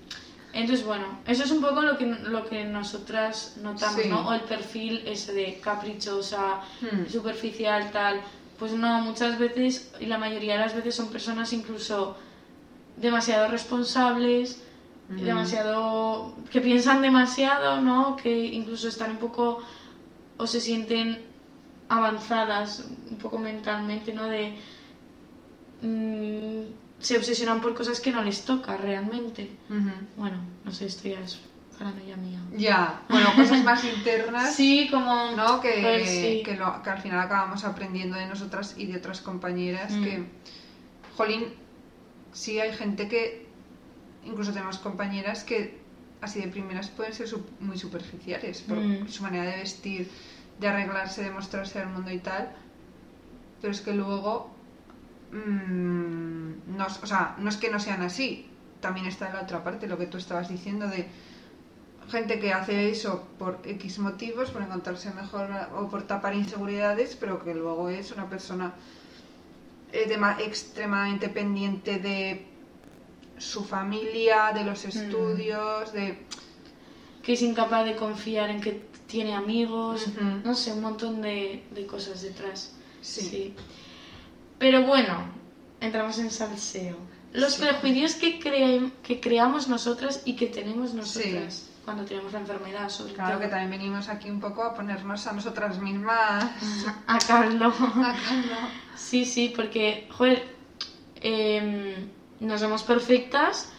Entonces, bueno, eso es un poco lo que, lo que nosotras notamos, ¿no? O el perfil ese de caprichosa, Hmm. superficial, tal. Pues no, muchas veces, y la mayoría de las veces son personas incluso demasiado responsables, Ujú. demasiado. que piensan demasiado, ¿no? Que incluso están un poco. o se sienten avanzadas un poco mentalmente, ¿no? De. mm, se obsesionan por cosas que no les toca realmente. Bueno, no sé, esto ya es paranoia mía. Ya, bueno, cosas más internas. Sí, como. ¿no? Que, pues sí. que, lo- que al final acabamos aprendiendo de nosotras y de otras compañeras Mm. que, jolín, sí hay gente que, incluso tenemos compañeras que así de primeras pueden ser muy superficiales por Mm. su manera de vestir, de arreglarse, de mostrarse al mundo y tal, pero es que luego, mm, no, o sea, no es que no sean así, también está la otra parte, lo que tú estabas diciendo de gente que hace eso por X motivos, por encontrarse mejor o por tapar inseguridades, pero que luego es una persona eh, dema- extremadamente pendiente de su familia, de los estudios, de... que es incapaz de confiar en que tiene amigos, no sé, un montón de, de cosas detrás. Sí. Pero bueno, entramos en salseo. Los Sí. prejuicios que, cre- que creamos nosotras y que tenemos nosotras cuando tenemos la enfermedad, sobre Claro todo. que también venimos aquí un poco a ponernos a nosotras mismas. A Carlo. Acá no. Sí, sí, porque, joder, em, no somos perfectas,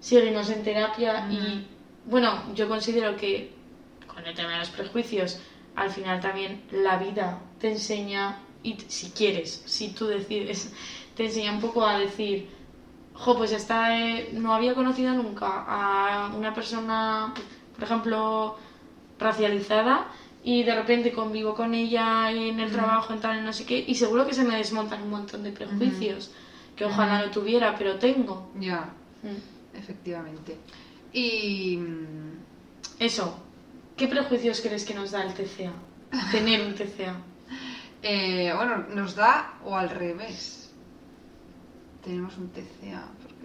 seguimos en terapia y, bueno, yo considero que con el tema de los prejuicios, al final también la vida te enseña, y si quieres, si tú decides, te enseña un poco a decir, jo, pues esta eh, no había conocido nunca a una persona, por ejemplo, racializada y de repente convivo con ella en el trabajo, en tal, en no sé qué, y seguro que se me desmontan un montón de prejuicios que ojalá no tuviera, pero tengo. Ya, Mm. efectivamente. Y... mm, Eso, ¿qué prejuicios crees que nos da el TCA? Tener un TCA. eh, bueno, nos da o al revés. Tenemos un TCA.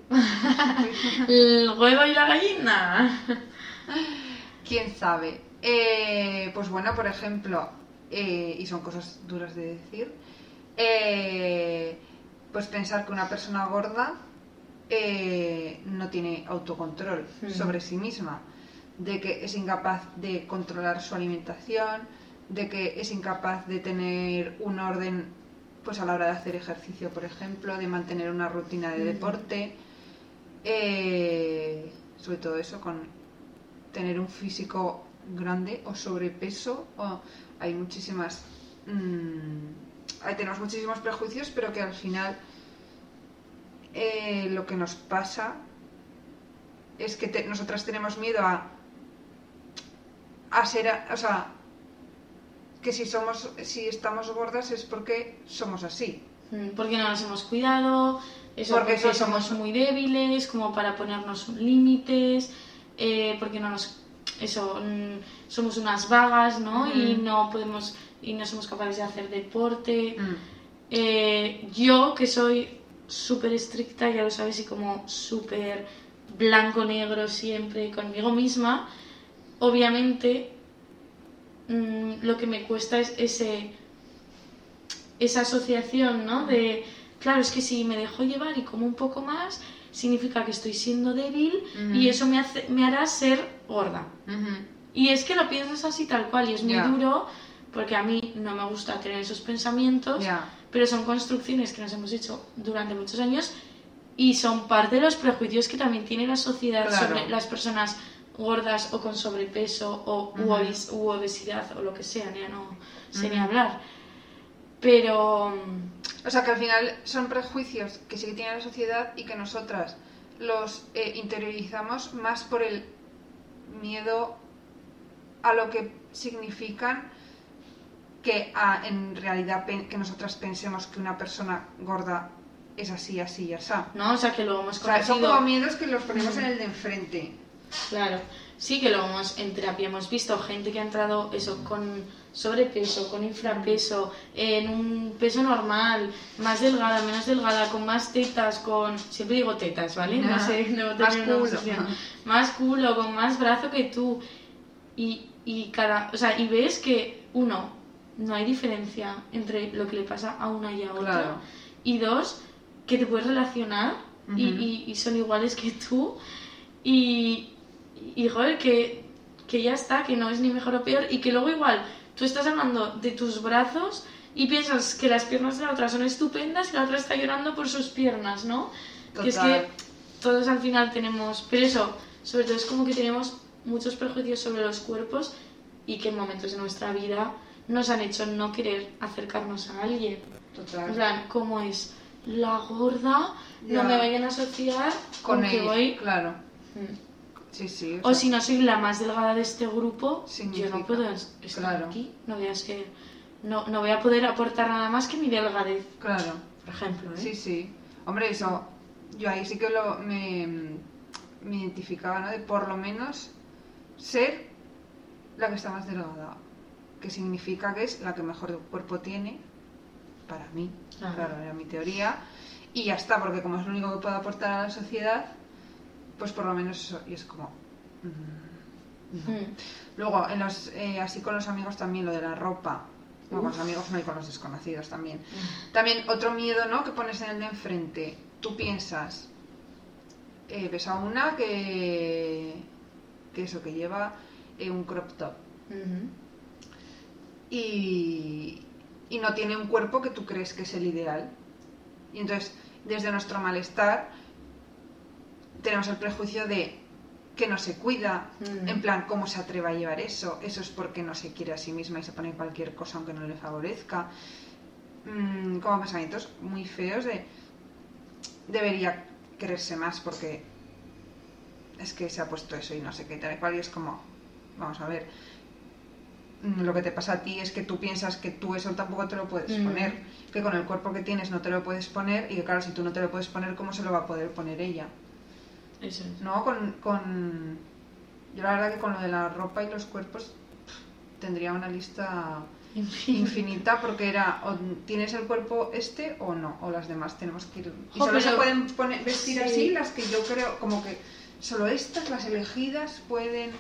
El huevo y la gallina. ¿Quién sabe? Eh, pues bueno, por ejemplo, eh, y son cosas duras de decir, eh, pues pensar que una persona gorda eh, no tiene autocontrol Mm. sobre sí misma, de que es incapaz de controlar su alimentación, de que es incapaz de tener un orden pues a la hora de hacer ejercicio, por ejemplo, de mantener una rutina de Mm. deporte, eh, sobre todo eso con tener un físico grande o sobrepeso o hay muchísimas mm, ahí tenemos muchísimos prejuicios pero que al final eh, lo que nos pasa es que te- nosotras tenemos miedo a a ser a- o sea que si somos si estamos gordas es porque somos así Mm, Porque no nos hemos cuidado, eso Porque porque, somos somos- muy débiles, como para ponernos límites, eh, porque no nos. Eso, mm, somos unas vagas, ¿no? Y no podemos. Y no somos capaces de hacer deporte. Mm. Eh, yo, que soy súper estricta, ya lo sabes, y como súper blanco-negro siempre conmigo misma, obviamente mm, lo que me cuesta es ese esa asociación, ¿no? De, claro, es que si me dejo llevar y como un poco más, significa que estoy siendo débil y eso me, hace, me hará ser gorda. Ujú. Y es que lo piensas así tal cual y es muy duro porque a mí no me gusta tener esos pensamientos, pero son construcciones que nos hemos hecho durante muchos años y son parte de los prejuicios que también tiene la sociedad Claro. sobre las personas gordas o con sobrepeso o u obesidad o lo que sea, ya no sé ni hablar. Pero O sea que al final son prejuicios que sí que tiene la sociedad y que nosotras los eh, interiorizamos más por el miedo a lo que significan que a, en realidad que nosotras pensemos que una persona gorda es así, así y así. no, o sea que lo hemos O sea, son conocido. como miedos que los ponemos en el de enfrente. Claro, sí que lo hemos en terapia hemos visto gente que ha entrado eso con sobrepeso, con infrapeso, en un peso normal, más delgada, menos delgada, con más tetas, con... Siempre digo tetas, ¿vale? No sé, no Más una culo. Más culo, con más brazo que tú. Y, y cada... O sea, y ves que, uno, no hay diferencia entre lo que le pasa a una y a otra. Claro. Y dos, que te puedes relacionar y, Ujú. y- y son iguales que tú. Y, y joder, que, que ya está, que no es ni mejor o peor. Y que luego igual tú estás hablando de tus brazos y piensas que las piernas de la otra son estupendas y la otra está llorando por sus piernas, ¿no? Que es que todos al final tenemos... Pero eso, sobre todo es como que tenemos muchos prejuicios sobre los cuerpos y que en momentos de nuestra vida nos han hecho no querer acercarnos a alguien. Total. En plan, ¿cómo es? La gorda, Ya. no me vayan a asociar con, con que voy... claro. Mm. Sí, sí. O sea, si no soy la más delgada de este grupo, yo no puedo es- estar Claro. aquí, no voy a ser... No, no voy a poder aportar nada más que mi delgadez, Claro. por ejemplo. ¿eh? Sí, sí. Hombre, eso, yo ahí sí que lo, me, me identificaba, ¿no? De por lo menos ser la que está más delgada. Que significa que es la que mejor cuerpo tiene, para mí. Claro. Claro, era mi teoría. Y ya está, porque como es lo único que puedo aportar a la sociedad, pues por lo menos eso. Y es como... mm, no. Mm. Luego, en los, eh, así con los amigos también, lo de la ropa. Bueno, con los amigos no y con los desconocidos también. También otro miedo, ¿no? Que pones en el de enfrente. Tú piensas, eh, ves a una que, que eso, que lleva eh, un crop top. Y, y no tiene un cuerpo que tú crees que es el ideal. Y entonces, desde nuestro malestar, tenemos el prejuicio de que no se cuida, Mm. en plan, ¿cómo se atreve a llevar eso? Eso es porque no se quiere a sí misma y se pone cualquier cosa aunque no le favorezca. Mm, como pensamientos muy feos de debería quererse más porque es que se ha puesto eso y no sé qué tal y cual y es como, vamos a ver, lo que te pasa a ti es que tú piensas que tú eso tampoco te lo puedes Mm. poner, que con el cuerpo que tienes no te lo puedes poner y que claro, si tú no te lo puedes poner, ¿cómo se lo va a poder poner ella? Eso es. No, con, con... Yo la verdad que con lo de la ropa y los cuerpos pff, tendría una lista infinita porque era o tienes el cuerpo este o no, o las demás tenemos que ir... Y solo se pueden poner, vestir Sí. así las que yo creo como que solo estas, las elegidas, pueden...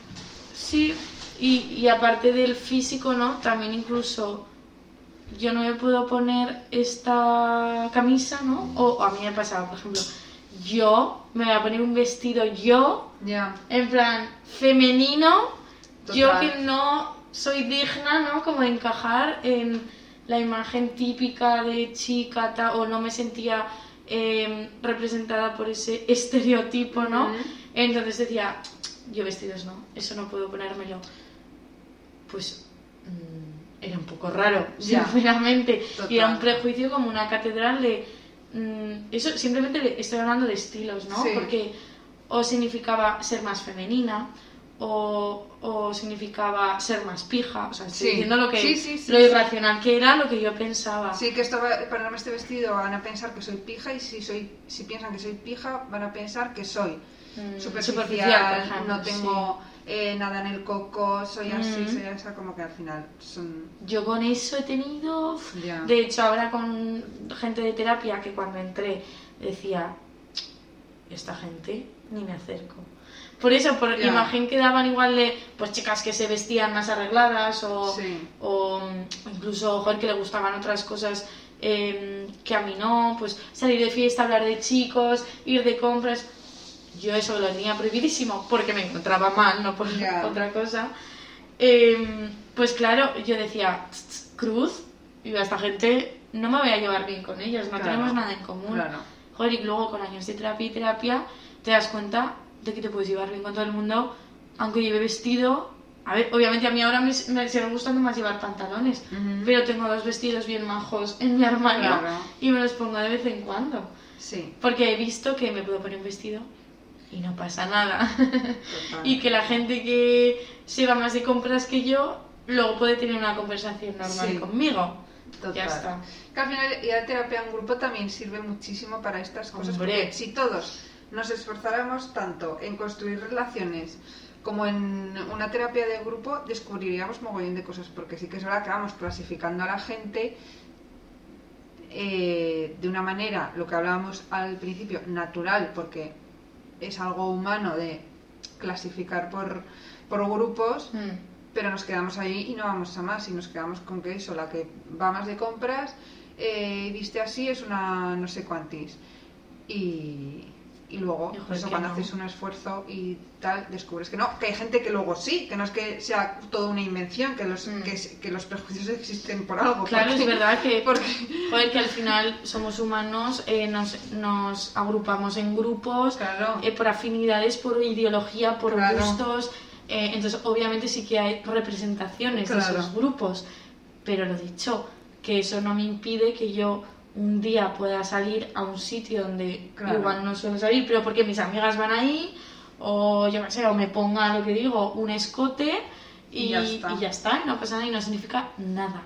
Sí, y, y aparte del físico, ¿no? También incluso yo no me puedo poner esta camisa, ¿no? O a mí me pasaba, por ejemplo, yo me voy a poner un vestido yo, Ya, en plan femenino, yo que no soy digna, ¿no? Como de encajar en la imagen típica de chica ta- o no me sentía eh, representada por ese estereotipo, ¿no? Entonces decía, yo vestidos no, eso no puedo ponérmelo. Pues mm, era un poco raro, Ya. sinceramente. Total. Y era un prejuicio como una catedral de... mm, eso simplemente le- estoy hablando de estilos, ¿no? Sí. Porque o significaba ser más femenina, o, o significaba ser más pija, o sea, estoy Sí. diciendo lo que Sí, sí, sí, lo irracional que era, lo que yo pensaba. Sí, que esto va, ponerme este vestido van a pensar que soy pija y si soy si piensan que soy pija van a pensar que soy Mm, superficial, por ejemplo, no tengo eh, nada en el coco, soy así, Mm. soy esa, como que al final son... Yo con eso he tenido... De hecho, ahora con gente de terapia que cuando entré decía, esta gente ni me acerco. Por eso, por Ya. imagen que daban igual de pues chicas que se vestían más arregladas o, Sí. o mm, incluso joder, que le gustaban otras cosas eh, que a mí no, pues salir de fiesta, hablar de chicos, ir de compras. Yo eso lo tenía prohibidísimo porque me encontraba mal, no por Ya. otra cosa. Eh, pues claro, yo decía, "Tss, tss, Cruz, y a esta gente no me voy a llevar bien con ellos, no Claro, tenemos nada en común. claro. Joder, y luego con años de terapia y terapia te das cuenta de que te puedes llevar bien con todo el mundo, aunque lleve vestido. A ver, obviamente a mí ahora me, me sigue gustando más llevar pantalones, Ujú. pero tengo dos vestidos bien majos en mi armario Claro. y me los pongo de vez en cuando. Sí, Porque he visto que me puedo poner un vestido y no pasa nada. y que la gente que se va más de compras que yo, luego puede tener una conversación normal Sí. conmigo. Total. Ya está. Que al final ir a terapia en grupo también sirve muchísimo para estas cosas. Porque si todos nos esforzáramos tanto en construir relaciones como en una terapia de grupo descubriríamos mogollón de cosas, porque sí que es verdad que vamos clasificando a la gente eh, de una manera, lo que hablábamos al principio, natural, porque es algo humano de clasificar por, por grupos, Mm. pero nos quedamos ahí y no vamos a más, y nos quedamos con que eso, la que va más de compras, eh, viste así, es una no sé cuantis. Y, y luego, pues eso, cuando no. haces un esfuerzo y tal, descubres que no, que hay gente que luego sí, que no es que sea toda una invención, que los, Mm. que, los prejuicios existen por algo. Claro, porque- es verdad que, Porque, joder, que al final somos humanos, eh, nos, nos agrupamos en grupos, claro, eh, por afinidades, por ideología, por Claro. gustos. eh, entonces, obviamente sí que hay representaciones de esos grupos. Pero lo dicho, que eso no me impide que yo un día pueda salir a un sitio donde Claro. igual no suelo salir, pero porque mis amigas van ahí, o yo qué sé, o me ponga lo que digo, un escote y, Y ya está. y ya está, no pasa nada y no significa nada.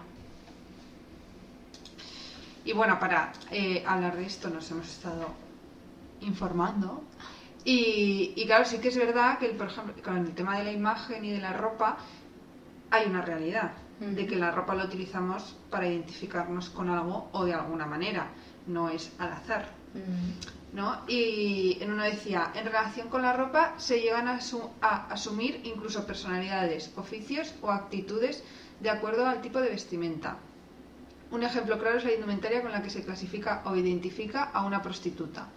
Y bueno, para eh, hablar de esto nos hemos estado informando. Y, y claro, sí que es verdad que, por ejemplo, con el tema de la imagen y de la ropa, hay una realidad de que la ropa la utilizamos para identificarnos con algo o de alguna manera, no es al azar. Mm, ¿no? Y en uno decía, en relación con la ropa se llegan a, a asumir incluso personalidades, oficios o actitudes de acuerdo al tipo de vestimenta. Un ejemplo claro es la indumentaria con la que se clasifica o identifica a una prostituta.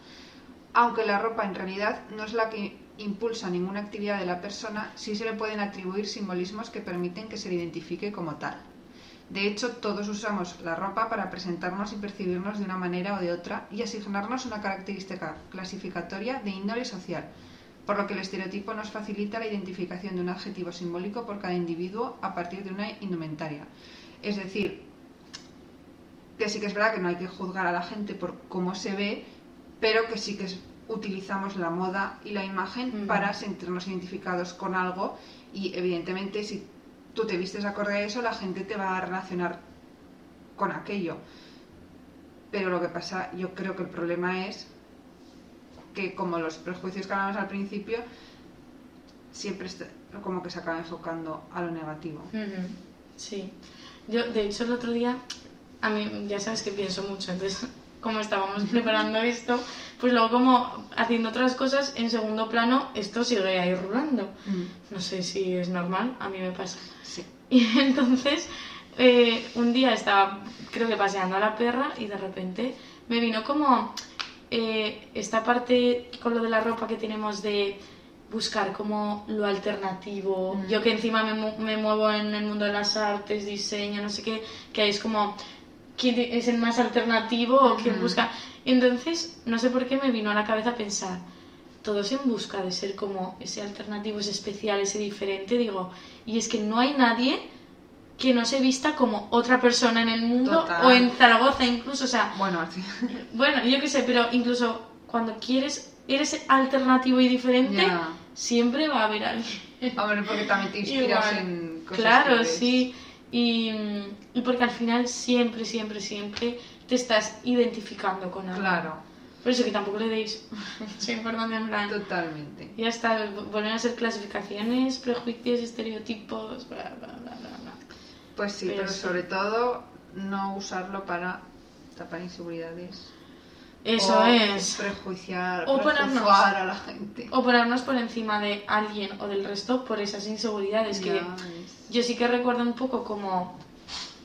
Aunque la ropa en realidad no es la que impulsa ninguna actividad de la persona, sí se le pueden atribuir simbolismos que permiten que se le identifique como tal. De hecho, todos usamos la ropa para presentarnos y percibirnos de una manera o de otra y asignarnos una característica clasificatoria de índole social, por lo que el estereotipo nos facilita la identificación de un adjetivo simbólico por cada individuo a partir de una indumentaria. Es decir, que sí que es verdad que no hay que juzgar a la gente por cómo se ve, pero que sí que es- utilizamos la moda y la imagen para sentirnos identificados con algo y evidentemente si tú te vistes acorde a eso, la gente te va a relacionar con aquello. Pero lo que pasa, yo creo que el problema es que como los prejuicios que hablamos al principio, siempre está- como que se acaba enfocando a lo negativo. Sí. Yo, de hecho, el otro día, a mí, ya sabes que pienso mucho, entonces, como estábamos preparando esto, pues luego como haciendo otras cosas, en segundo plano, esto sigue ahí rulando. No sé si es normal, a mí me pasa. Sí. Y entonces, eh, un día estaba, creo que paseando a la perra y de repente me vino como eh, esta parte con lo de la ropa que tenemos de buscar como lo alternativo. Mm. Yo que encima me, mu- me muevo en el mundo de las artes, diseño, no sé qué, que es como quién es el más alternativo o quién busca. Entonces, no sé por qué me vino a la cabeza pensar, todos en busca de ser como ese alternativo, ese especial, ese diferente, digo, y es que no hay nadie que no se vista como otra persona en el mundo Total. o en Zaragoza incluso, o sea, Bueno, así. bueno, yo qué sé, pero incluso cuando quieres, eres alternativo y diferente, Ya. siempre va a haber alguien. Hombre, porque también te inspiras Igual. en cosas Claro, que sí. Y, y porque al final siempre, siempre, siempre te estás identificando con algo. Claro, Por eso que tampoco le deis mucha importancia en plan. totalmente. Ya está, vuelven a ser clasificaciones, prejuicios, estereotipos, bla, bla, bla, bla, bla. Pues sí, Pero pero, sí. sobre todo no usarlo para tapar inseguridades. Eso o es. Prejuiciar, O ponernos- a la gente. O ponernos por encima de alguien o del resto por esas inseguridades que Ya ves. yo sí que recuerdo un poco como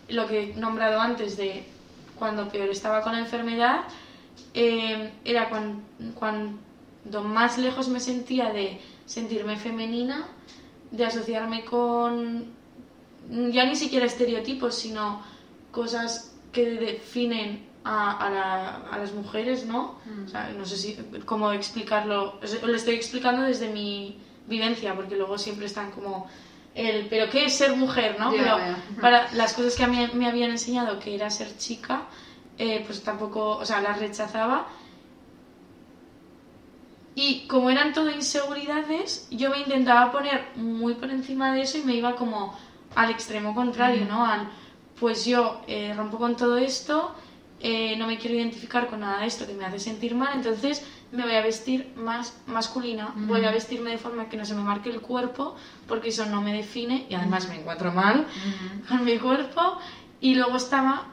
lo que he nombrado antes de cuando peor estaba con la enfermedad, eh, era cuan- cuando más lejos me sentía de sentirme femenina, de asociarme con ya ni siquiera estereotipos, sino cosas que definen a, a la- a las mujeres, ¿no? Mm. O sea, no sé si cómo explicarlo, lo estoy explicando desde mi vivencia, porque luego siempre están como el, pero ¿qué es ser mujer, no? Pero para las cosas que a mí me habían enseñado que era ser chica, eh, pues tampoco, o sea, las rechazaba. Y como eran todo inseguridades, yo me intentaba poner muy por encima de eso y me iba como al extremo contrario, ¿no? Al, pues yo eh, rompo con todo esto eh, no me quiero identificar con nada de esto que me hace sentir mal, entonces me voy a vestir más masculina, voy a vestirme de forma que no se me marque el cuerpo, porque eso no me define y además me encuentro mal con mi cuerpo. Y luego estaba,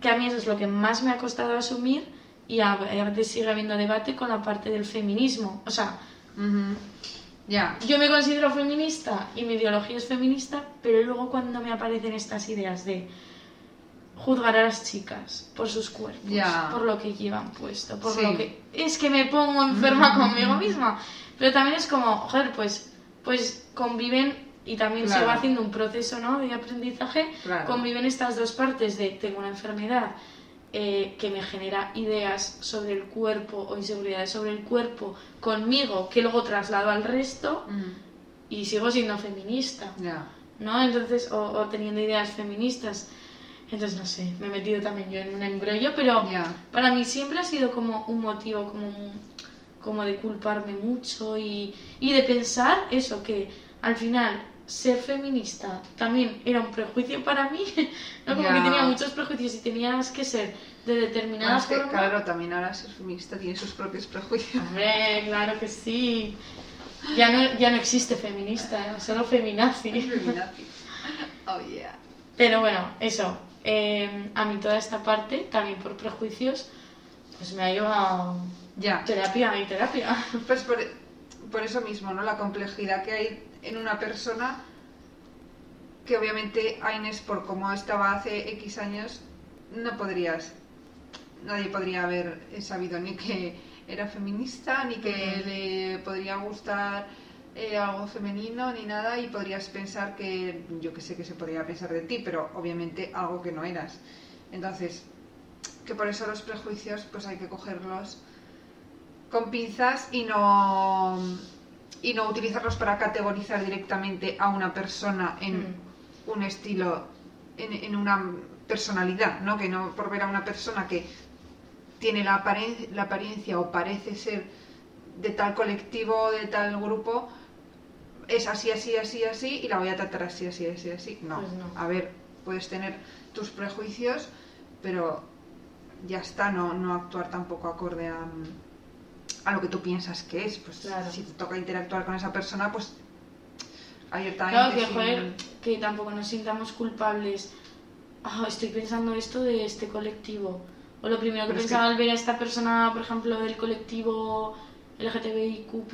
que a mí eso es lo que más me ha costado asumir, y a, veces sigue habiendo debate con la parte del feminismo. O sea, ya. Yo me considero feminista y mi ideología es feminista, pero luego cuando me aparecen estas ideas de juzgar a las chicas por sus cuerpos, por lo que llevan puesto, por lo que es que me pongo enferma conmigo misma. Pero también es como, joder, pues pues conviven y también se va haciendo un proceso, ¿no? de aprendizaje, conviven estas dos partes de tengo una enfermedad eh, que me genera ideas sobre el cuerpo o inseguridades sobre el cuerpo conmigo que luego traslado al resto y sigo siendo feminista. ¿No? Entonces, o, teniendo ideas feministas. Entonces, no sé, me he metido también yo en un embrollo, pero para mí siempre ha sido como un motivo, como, como de culparme mucho y, y de pensar eso, que al final ser feminista también era un prejuicio para mí, ¿no? Como que tenía muchos prejuicios y tenías que ser de determinadas formas. claro, también ahora ser feminista tiene sus propios prejuicios. Hombre, claro que sí. Ya no, ya no existe feminista, ¿eh? solo feminazi. feminazi. Oh, yeah. Pero bueno, eso. Eh, a mí toda esta parte, también por prejuicios, pues me ha llevado ya. terapia y terapia. Pues por, por eso mismo, ¿no? La complejidad que hay en una persona que obviamente Aines, por como estaba hace X años, no podrías, nadie podría haber sabido ni que era feminista, ni que le podría gustar eh, algo femenino, ni nada, y podrías pensar que, yo que sé que se podría pensar de ti, pero obviamente algo que no eras. Entonces, que por eso los prejuicios, pues hay que cogerlos con pinzas y no y no utilizarlos para categorizar directamente a una persona en mm. un estilo, en, una personalidad, ¿no? Que no por ver a una persona que tiene la, la apariencia o parece ser de tal colectivo, de tal grupo, es así, así, así, así, y la voy a tratar así, así, así, así. No. Pues no. A ver, puedes tener tus prejuicios, pero ya está, no, no actuar tampoco acorde a, a lo que tú piensas que es. Pues si te toca interactuar con esa persona, pues Claro, que, joder, que tampoco nos sintamos culpables. Ah, estoy pensando esto de este colectivo. O lo primero que pensaba al ver a esta persona, por ejemplo, del colectivo LGTBIQ,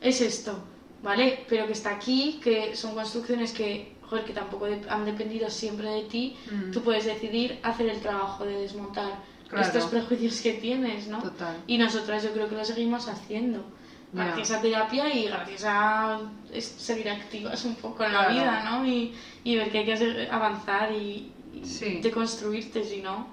es esto, ¿vale? Pero que está aquí, que son construcciones que, joder, que tampoco han dependido siempre de ti. Mm. Tú puedes decidir hacer el trabajo de desmontar estos prejuicios que tienes, ¿no? Y nosotras yo creo que lo seguimos haciendo. Gracias a terapia y gracias a seguir activas un poco en la vida, ¿no? Y, ver que hay que avanzar y, deconstruirte, si no.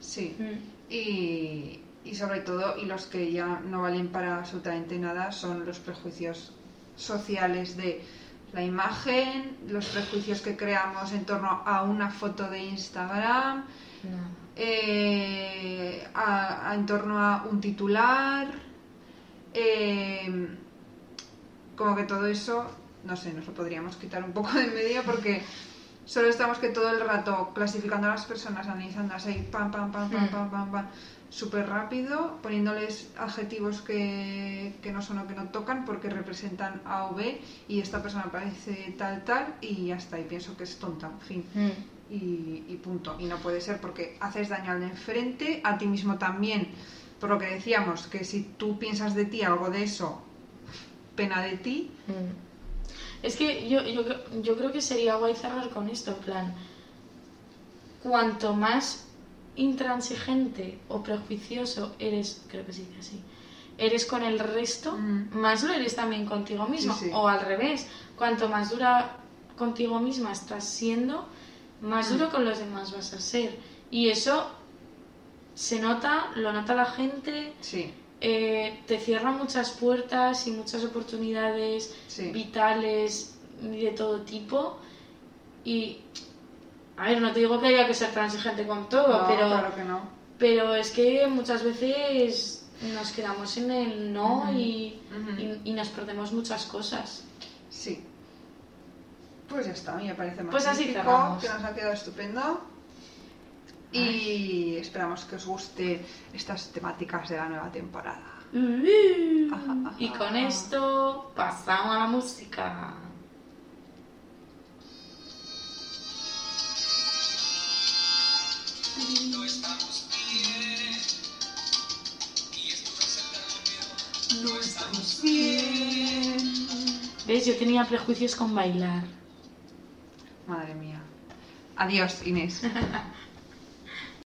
Sí. Mm. Y, y sobre todo, y los que ya no valen para absolutamente nada, son los prejuicios sociales de la imagen, los prejuicios que creamos en torno a una foto de Instagram, eh, en torno a un titular, eh, como que todo eso, no sé, nos lo podríamos quitar un poco de medio porque solo estamos que todo el rato clasificando a las personas, analizándolas ahí, pam, pam, pam, pam, pam, pam, pam, súper rápido, poniéndoles adjetivos que, que, no son o que no tocan porque representan A o B y esta persona parece tal, tal y ya está, y pienso que es tonta, en fin. Mm y, punto. Y no puede ser porque haces daño al de enfrente, a ti mismo también. Por lo que decíamos, que si tú piensas de ti algo de eso, pena de ti. Mm. Es que yo, yo, yo creo que sería guay cerrar con esto, en plan, cuanto más intransigente o prejuicioso eres, creo que sí, así, eres con el resto, mm. más lo eres también contigo mismo. O al revés, cuanto más dura contigo misma estás siendo, más duro con los demás vas a ser. Y eso se nota, lo nota la gente. Sí. Eh, te cierra muchas puertas y muchas oportunidades vitales de todo tipo. Y, a ver, no te digo que haya que ser transigente con todo, pero, claro que no. pero es que muchas veces nos quedamos en el no y, y, nos perdemos muchas cosas. Sí. Pues ya está, me parece pues así que nos ha quedado estupendo. Y esperamos que os guste estas temáticas de la nueva temporada. Y con esto pasamos a la música. No estamos bien. Y esto es. No estamos bien. ¿Ves? Yo tenía prejuicios con bailar. Madre mía. Adiós, Inés.